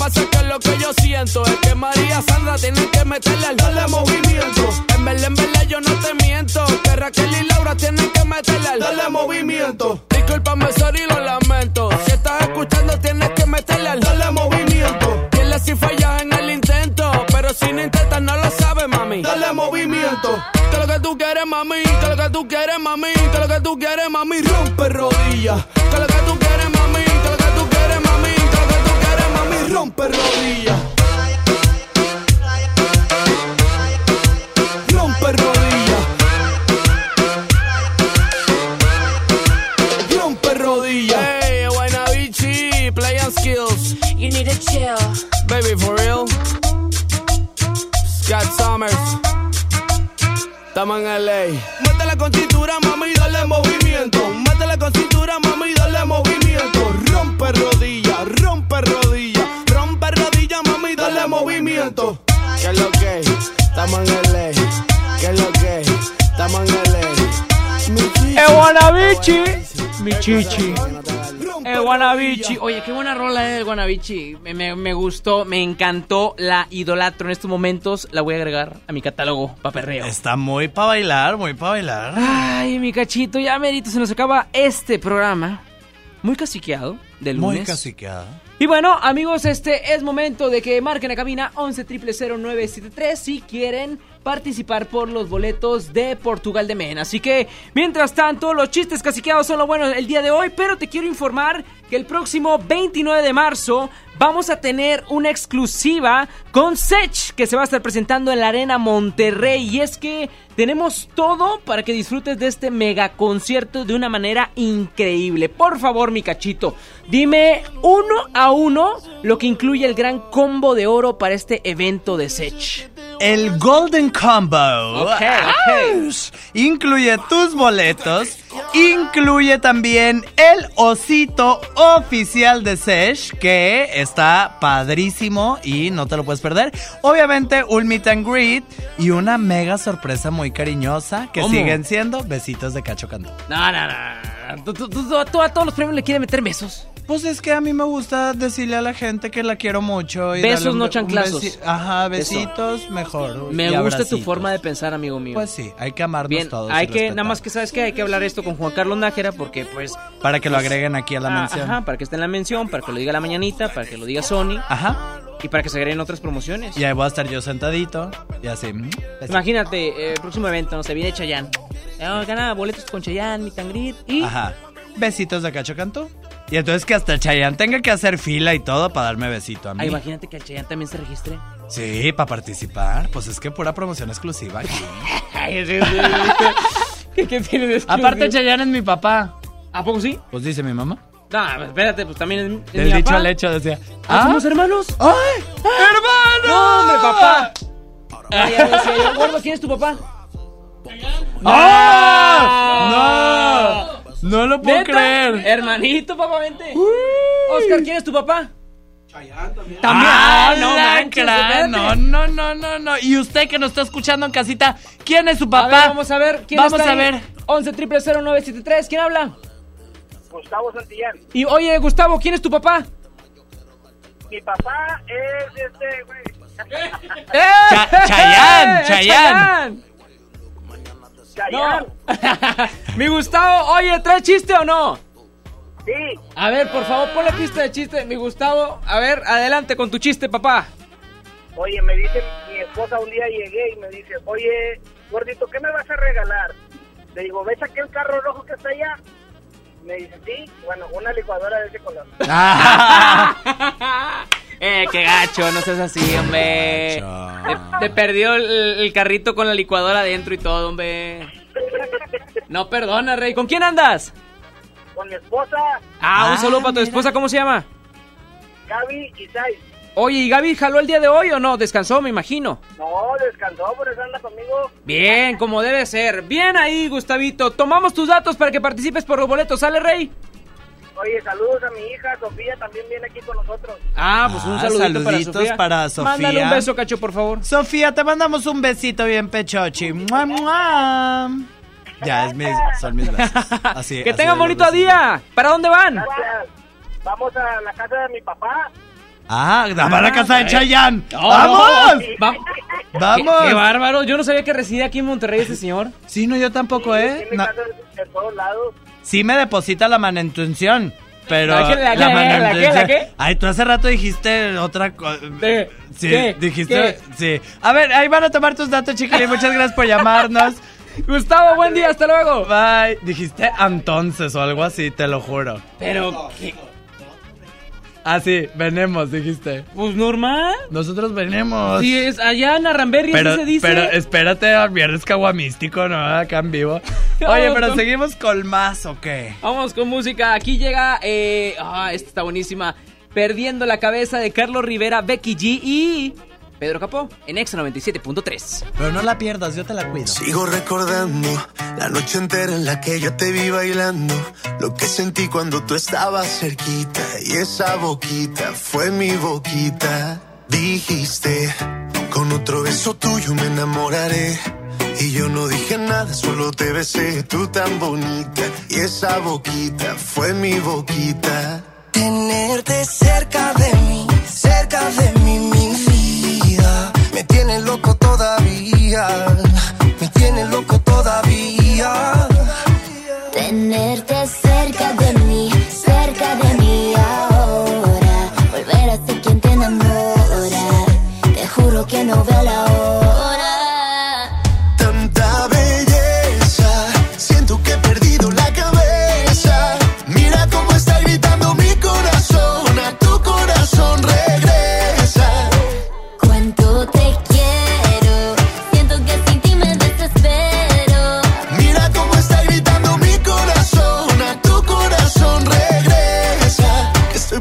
[SPEAKER 55] Pasa es que lo que yo siento es que María Sandra tiene que meterle al darle movimiento. En verdad, en verdad yo no te miento. Que Raquel y Laura tienen que meterle al darle movimiento. Discúlpame, sorry, lo lamento. Si estás escuchando, tienes que meterle al darle movimiento. Dile si fallas en el intento. Pero si no intentas, no lo sabes, mami. Dale movimiento. Que lo que tú quieres, mami. Que lo que tú quieres, mami. Que lo que tú quieres, mami. Rompe rodillas. Que lo que tú rodillas. Rompe rodillas. Rompe rodillas. Hey, Guaynabichi, play and skills. You need a chill. Baby, for real. Scott Summers. Estamos en LA. Métele con cintura, mami, dale movimiento. Métele con cintura, mami, dale movimiento. Rompe rodillas, rompe rodillas. Movimiento. ¿Qué es lo que? Estamos en. ¿Qué es lo que? Estamos en. Mi chichi.
[SPEAKER 1] ¡Eh, Guanabichi! Mi chichi. Guanabichi. Oye, qué buena rola, eh, Guanabichi. Me, me- me gustó, me encantó, la idolatro en estos momentos. La voy a agregar a mi catálogo paperreo.
[SPEAKER 2] Está muy para bailar, muy para bailar.
[SPEAKER 1] Ay, mi cachito, ya merito, se nos acaba este programa. Muy caciqueado de lunes.
[SPEAKER 2] Muy caciqueada.
[SPEAKER 1] Y bueno, amigos, este es momento de que marquen a cabina 11 0973 si quieren participar por los boletos de Portugal de Men. Así que, mientras tanto, los chistes caciqueados son lo bueno el día de hoy, pero te quiero informar que el próximo 29 de marzo vamos a tener una exclusiva con Sech que se va a estar presentando en la Arena Monterrey. Y es que tenemos todo para que disfrutes de este mega concierto de una manera increíble. Por favor, mi cachito, dime uno a uno lo que incluye el gran combo de oro para este evento de Sech.
[SPEAKER 2] El Golden Combo incluye tus boletos, incluye también el osito oficial de Sesh, que está padrísimo y no te lo puedes perder. Obviamente un meet and greet y una mega sorpresa muy cariñosa que
[SPEAKER 1] ¿Cómo?
[SPEAKER 2] siguen siendo besitos de Cacho Cantú.
[SPEAKER 1] No, no, no. Tú, tú- tú- tú a todos los premios le quieres meter besos.
[SPEAKER 2] Pues es que a mí me gusta decirle a la gente que la quiero mucho. Y
[SPEAKER 1] Besos,
[SPEAKER 2] un
[SPEAKER 1] no chanclazos.
[SPEAKER 2] besi- Ajá, besitos, mejor.
[SPEAKER 1] Me gusta tu forma de pensar, amigo mío.
[SPEAKER 2] Pues sí, hay que amarnos
[SPEAKER 1] Bien,
[SPEAKER 2] todos.
[SPEAKER 1] hay
[SPEAKER 2] y
[SPEAKER 1] que,
[SPEAKER 2] respetar.
[SPEAKER 1] nada más que sabes que hay que hablar esto con Juan Carlos Nájera porque pues...
[SPEAKER 2] Para que lo
[SPEAKER 1] pues,
[SPEAKER 2] agreguen aquí a la
[SPEAKER 1] ah,
[SPEAKER 2] mención.
[SPEAKER 1] Ajá, para que esté en la mención, para que lo diga la mañanita, para que lo diga Sony.
[SPEAKER 2] Ajá.
[SPEAKER 1] Y para que se agreguen otras promociones.
[SPEAKER 2] Y ahí voy a estar yo sentadito y así.
[SPEAKER 1] Imagínate, eh, el próximo evento, no sé, viene Chayanne. Eh, gana boletos con Chayanne, mi tangrit y...
[SPEAKER 2] Ajá. Besitos de Cacho Cantú. Y entonces que hasta el Chayanne tenga que hacer fila y todo para darme besito a mí.
[SPEAKER 1] Ah, imagínate que el Chayanne también se registre.
[SPEAKER 2] Sí, para participar. Pues es que pura promoción exclusiva aquí.
[SPEAKER 1] ¿Qué, qué tiene de exclusivo?
[SPEAKER 2] Aparte, Chayanne es mi papá.
[SPEAKER 1] ¿A poco sí?
[SPEAKER 2] Pues dice mi mamá.
[SPEAKER 1] No, espérate, pues también es, es
[SPEAKER 2] Del
[SPEAKER 1] mi
[SPEAKER 2] dicho
[SPEAKER 1] papá.
[SPEAKER 2] al hecho decía.
[SPEAKER 1] ¿Ah, somos hermanos?
[SPEAKER 2] ¡Ay! ¡Hermano!
[SPEAKER 1] ¡No, hombre, papá! Ah, ya decía yo, gordo, ¿quién es tu papá?
[SPEAKER 2] ¡Ah! ¡No! No lo puedo
[SPEAKER 1] ¿Neta?
[SPEAKER 2] creer.
[SPEAKER 1] Hermanito, papá, vente. Oscar, ¿quién es tu papá?
[SPEAKER 2] También.
[SPEAKER 1] Ah, no
[SPEAKER 2] no,
[SPEAKER 1] manches,
[SPEAKER 2] no, no, no, no, no. Y usted que nos está escuchando en casita, ¿quién es su
[SPEAKER 1] A
[SPEAKER 2] papá?
[SPEAKER 1] ver, vamos a ver. ¿Quién
[SPEAKER 2] Vamos
[SPEAKER 1] está
[SPEAKER 2] a ver.
[SPEAKER 1] 11 0973 ¿Quién habla?
[SPEAKER 56] Gustavo Santillán.
[SPEAKER 1] Y oye, Gustavo, ¿quién es tu papá?
[SPEAKER 56] Mi papá es este, güey.
[SPEAKER 1] ¡Eh!
[SPEAKER 2] Cha- Chayán,
[SPEAKER 1] ¡Eh,
[SPEAKER 2] Chayán.
[SPEAKER 56] Chayanne.
[SPEAKER 1] Mi Gustavo, oye, ¿trae chiste o no?
[SPEAKER 56] Sí.
[SPEAKER 1] A ver, por favor, ponle pista de chiste, mi Gustavo. A ver, adelante con tu chiste, papá.
[SPEAKER 56] Oye, me dice mi esposa un día llegué y me dice, oye, gordito, ¿qué me vas a regalar? Le digo, ¿ves aquel carro rojo que está allá? Me dice, sí, bueno, una licuadora de ese color.
[SPEAKER 1] Eh, qué gacho, no seas así, hombre. Te, te perdió el, el carrito con la licuadora adentro y todo, hombre. No perdona, Rey. ¿Con quién andas?
[SPEAKER 56] Con mi esposa,
[SPEAKER 1] Ah, un
[SPEAKER 56] Ah,
[SPEAKER 1] saludo para tu esposa, ¿cómo se llama?
[SPEAKER 56] Gaby y Sai.
[SPEAKER 1] Oye, ¿y Gaby jaló el día de hoy o no? Descansó, me imagino.
[SPEAKER 56] No, descansó, por eso anda conmigo.
[SPEAKER 1] Bien, como debe ser. Bien ahí, Gustavito. Tomamos tus datos para que participes por los boletos. ¿Sale, Rey?
[SPEAKER 56] Oye, saludos a mi hija, Sofía también viene aquí con nosotros.
[SPEAKER 1] Ah, pues un
[SPEAKER 2] Ah,
[SPEAKER 1] saludito para
[SPEAKER 2] saluditos
[SPEAKER 1] Sofía.
[SPEAKER 2] para Sofía.
[SPEAKER 1] Mándale un beso, cacho, por favor.
[SPEAKER 2] Sofía, te mandamos un besito bien pechochi. ¡Mua, mua! Ya, es mis, son mis besos. Así,
[SPEAKER 1] Que
[SPEAKER 2] así
[SPEAKER 1] tengan bonito día. ¿Para dónde van?
[SPEAKER 56] Gracias. Vamos a la casa de mi papá.
[SPEAKER 2] Ah, va a la casa de. Chayanne.
[SPEAKER 1] No,
[SPEAKER 2] ¡Vamos!
[SPEAKER 1] Va-
[SPEAKER 2] ¡Vamos!
[SPEAKER 1] Qué, qué bárbaro. Yo no sabía que residía aquí en Monterrey este señor.
[SPEAKER 2] Sí, no, yo tampoco, ¿eh? No,
[SPEAKER 56] casa de todos lados.
[SPEAKER 2] sí me deposita la manutención. Pero
[SPEAKER 1] ¿La qué, la la
[SPEAKER 2] manutención-
[SPEAKER 1] la qué, la qué?
[SPEAKER 2] Ay, tú hace rato dijiste otra cosa.
[SPEAKER 1] ¿De-
[SPEAKER 2] Sí,
[SPEAKER 1] qué?
[SPEAKER 2] dijiste.
[SPEAKER 1] ¿Qué?
[SPEAKER 2] Sí. A ver, ahí van a tomar tus datos, chiquilín. Muchas gracias por llamarnos.
[SPEAKER 1] Gustavo, buen día, hasta luego.
[SPEAKER 2] Bye. Dijiste entonces o algo así, te lo juro.
[SPEAKER 1] Pero, ¿qué?
[SPEAKER 2] Ah, sí, venemos, dijiste.
[SPEAKER 1] Pues normal.
[SPEAKER 2] Nosotros venemos.
[SPEAKER 1] Sí, es allá en Arramberri,
[SPEAKER 2] Pero,
[SPEAKER 1] se dice.
[SPEAKER 2] pero espérate al viernes caguamístico, ¿no? Acá en vivo. Oye, pero
[SPEAKER 1] con-
[SPEAKER 2] seguimos con más, ¿o qué?
[SPEAKER 1] Vamos con música. Aquí llega. Eh, ah, esta está buenísima. Perdiendo la cabeza de Carlos Rivera, Becky G y Pedro Capó en Exa 97.3.
[SPEAKER 2] Pero no la pierdas, yo te la cuido.
[SPEAKER 6] Sigo recordando la noche entera en la que yo te vi bailando. Lo que sentí cuando tú estabas cerquita. Y esa boquita fue mi boquita. Dijiste, con otro beso tuyo me enamoraré. Y yo no dije nada, solo te besé. Tú tan bonita. Y esa boquita fue mi boquita.
[SPEAKER 30] Tenerte cerca de mí, cerca de mí. Me tiene loco todavía, me tiene loco todavía.
[SPEAKER 4] Tenerte cerca de mí,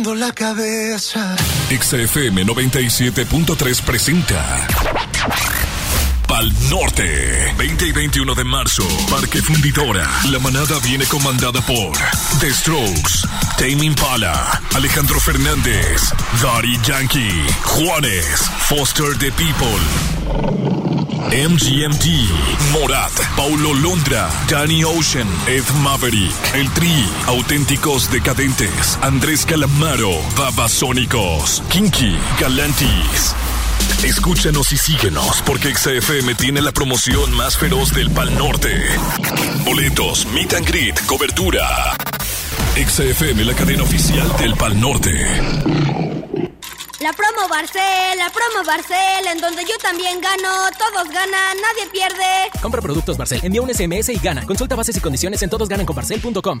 [SPEAKER 44] La cabeza.
[SPEAKER 7] XFM 97.3 presenta Pal Norte 20 y 21 de marzo Parque Fundidora La manada viene comandada por The Strokes Tame Impala Alejandro Fernández Daddy Yankee Juanes Foster the People MGMT, Morat, Paulo Londra, Danny Ocean, Ed Maverick, El Tri, Auténticos Decadentes, Andrés Calamaro, Babasónicos, Kinky, Galantis. Escúchanos y síguenos porque XFM tiene la promoción más feroz del Pal Norte. Boletos, meet and greet, cobertura. XFM, la cadena oficial del Pal Norte.
[SPEAKER 34] La promo Barcel, la promo Barcel, en donde yo también gano, todos ganan, nadie pierde.
[SPEAKER 57] Compra productos Barcel, envía un SMS y gana. Consulta bases y condiciones en todosgananconbarcel.com.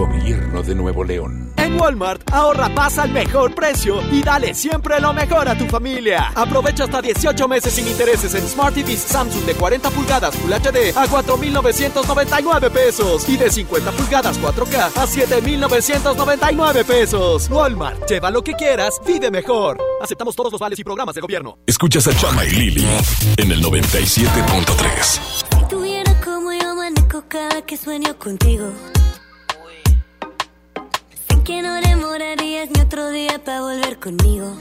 [SPEAKER 58] Gobierno de Nuevo León.
[SPEAKER 59] En Walmart, ahorra pasa al mejor precio y dale siempre lo mejor a tu familia. Aprovecha hasta 18 meses sin intereses en Smart TVs Samsung de 40 pulgadas Full HD a 4,999 pesos y de 50 pulgadas 4K a 7,999 pesos. Walmart, lleva lo que quieras, vive mejor. Aceptamos todos los vales y programas de gobierno.
[SPEAKER 7] Escuchas a Chama y Lili en el 97.3.
[SPEAKER 34] Si tuviera como yo manejo cada que sueño contigo. Que no demorarías ni otro día para volver conmigo.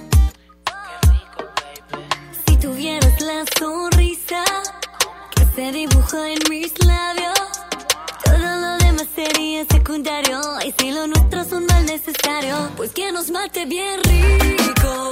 [SPEAKER 34] Si tuvieras la sonrisa que se dibujó en mis labios, todo lo demás sería secundario. Y si lo nuestro es un mal necesario, pues que nos mate bien rico,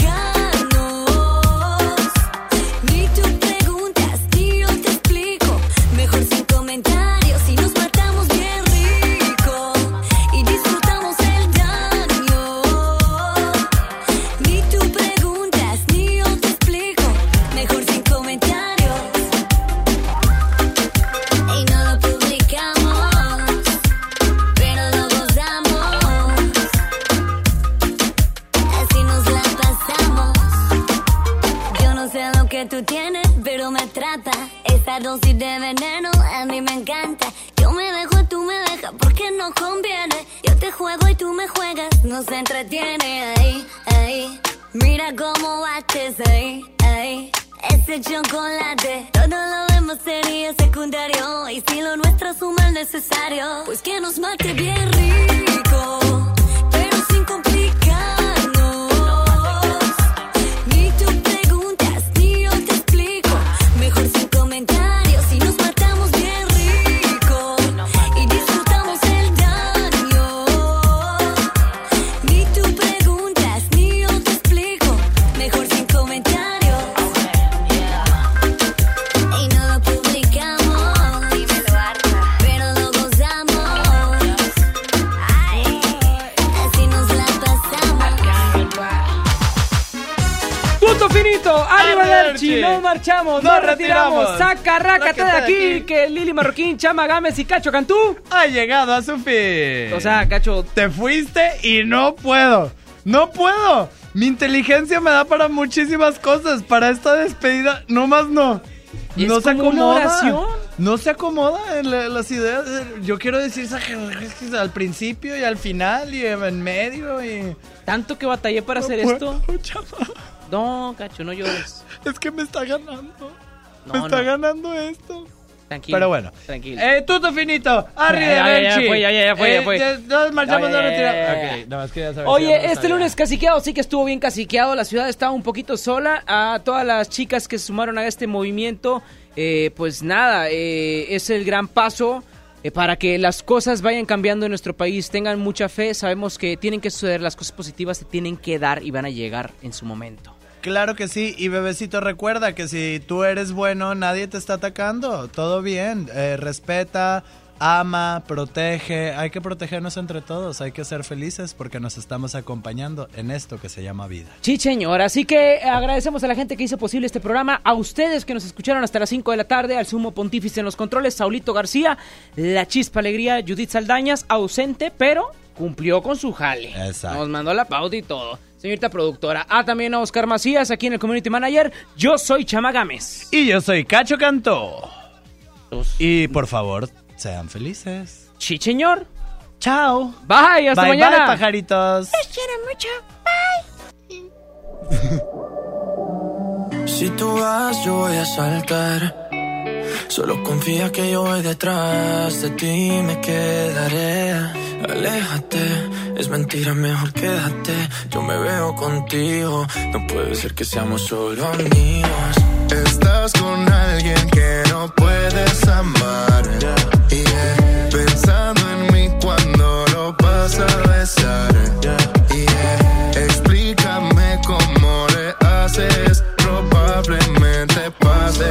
[SPEAKER 34] Pues que nos mate bien no
[SPEAKER 1] marchamos,
[SPEAKER 2] Nos
[SPEAKER 1] nos retiramos.
[SPEAKER 2] retiramos.
[SPEAKER 1] Saca, rácate de aquí,
[SPEAKER 2] aquí.
[SPEAKER 1] que Lili Marroquín, Chama Gámez y Cacho Cantú.
[SPEAKER 2] Ha llegado a su fin.
[SPEAKER 1] O sea, Cacho,
[SPEAKER 2] Te fuiste y no puedo. No puedo. Mi inteligencia me da para muchísimas cosas. Para esta despedida, no más no.
[SPEAKER 1] Es
[SPEAKER 2] no se
[SPEAKER 1] una
[SPEAKER 2] acomoda.
[SPEAKER 1] oración.
[SPEAKER 2] No se acomoda en la- las ideas. Yo quiero decir al principio y al final y en medio y.
[SPEAKER 1] tanto que batallé para
[SPEAKER 2] No
[SPEAKER 1] hacer
[SPEAKER 2] puedo,
[SPEAKER 1] esto.
[SPEAKER 2] chama.
[SPEAKER 1] No, Cacho, no llores.
[SPEAKER 2] Es que me está ganando.
[SPEAKER 1] No,
[SPEAKER 2] me está
[SPEAKER 1] no.
[SPEAKER 2] ganando esto.
[SPEAKER 1] Tranquilo.
[SPEAKER 2] Pero bueno.
[SPEAKER 1] Tranquilo.
[SPEAKER 2] Eh, tuto finito.
[SPEAKER 1] Ya,
[SPEAKER 2] Arriba,
[SPEAKER 1] ya, ya, ya fue, ya, ya, ya fue, ya fue.
[SPEAKER 2] Nos marchamos, nada más quería saber si
[SPEAKER 1] Oye, este lunes caciqueado sí que estuvo bien caciqueado. La ciudad estaba un poquito sola. A todas las chicas que se sumaron a este movimiento, eh, pues nada, eh, es el gran paso eh, para que las cosas vayan cambiando en nuestro país. Tengan mucha fe. Sabemos que tienen que suceder las cosas positivas, se tienen que dar y van a llegar en su momento.
[SPEAKER 2] Claro que sí, y bebecito recuerda que si tú eres bueno, nadie te está atacando, todo bien, Eh, respeta, ama, protege, hay que protegernos entre todos, hay que ser felices porque nos estamos acompañando en esto que se llama vida.
[SPEAKER 1] Sí, señor. Así que agradecemos a la gente que hizo posible este programa, a ustedes que nos escucharon hasta las 5 de la tarde, al sumo pontífice en los controles, Saulito García, la chispa alegría, Judith Saldañas, ausente, pero cumplió con su jale.
[SPEAKER 2] Exacto.
[SPEAKER 1] Nos mandó la pauta y todo. Señorita productora. Ah, también a Oscar Macías, aquí en el Community Manager. Yo soy Chama Gámez.
[SPEAKER 2] Y yo soy Cacho Cantó. Y por favor, sean felices.
[SPEAKER 1] Sí, señor.
[SPEAKER 2] Chao.
[SPEAKER 1] Bye, hasta
[SPEAKER 2] bye,
[SPEAKER 1] mañana.
[SPEAKER 2] Bye, pajaritos.
[SPEAKER 34] quiero mucho.
[SPEAKER 60] Si tú vas, yo voy a saltar. Solo confía que yo voy detrás de ti, me quedaré. Aléjate, es mentira, mejor quédate. Yo me veo contigo, no puede ser que seamos solo amigos.
[SPEAKER 5] Estás con alguien que no puedes amar. Yeah. Pensando en mí cuando lo vas a besar. Yeah. Explícame cómo le haces. Probablemente pase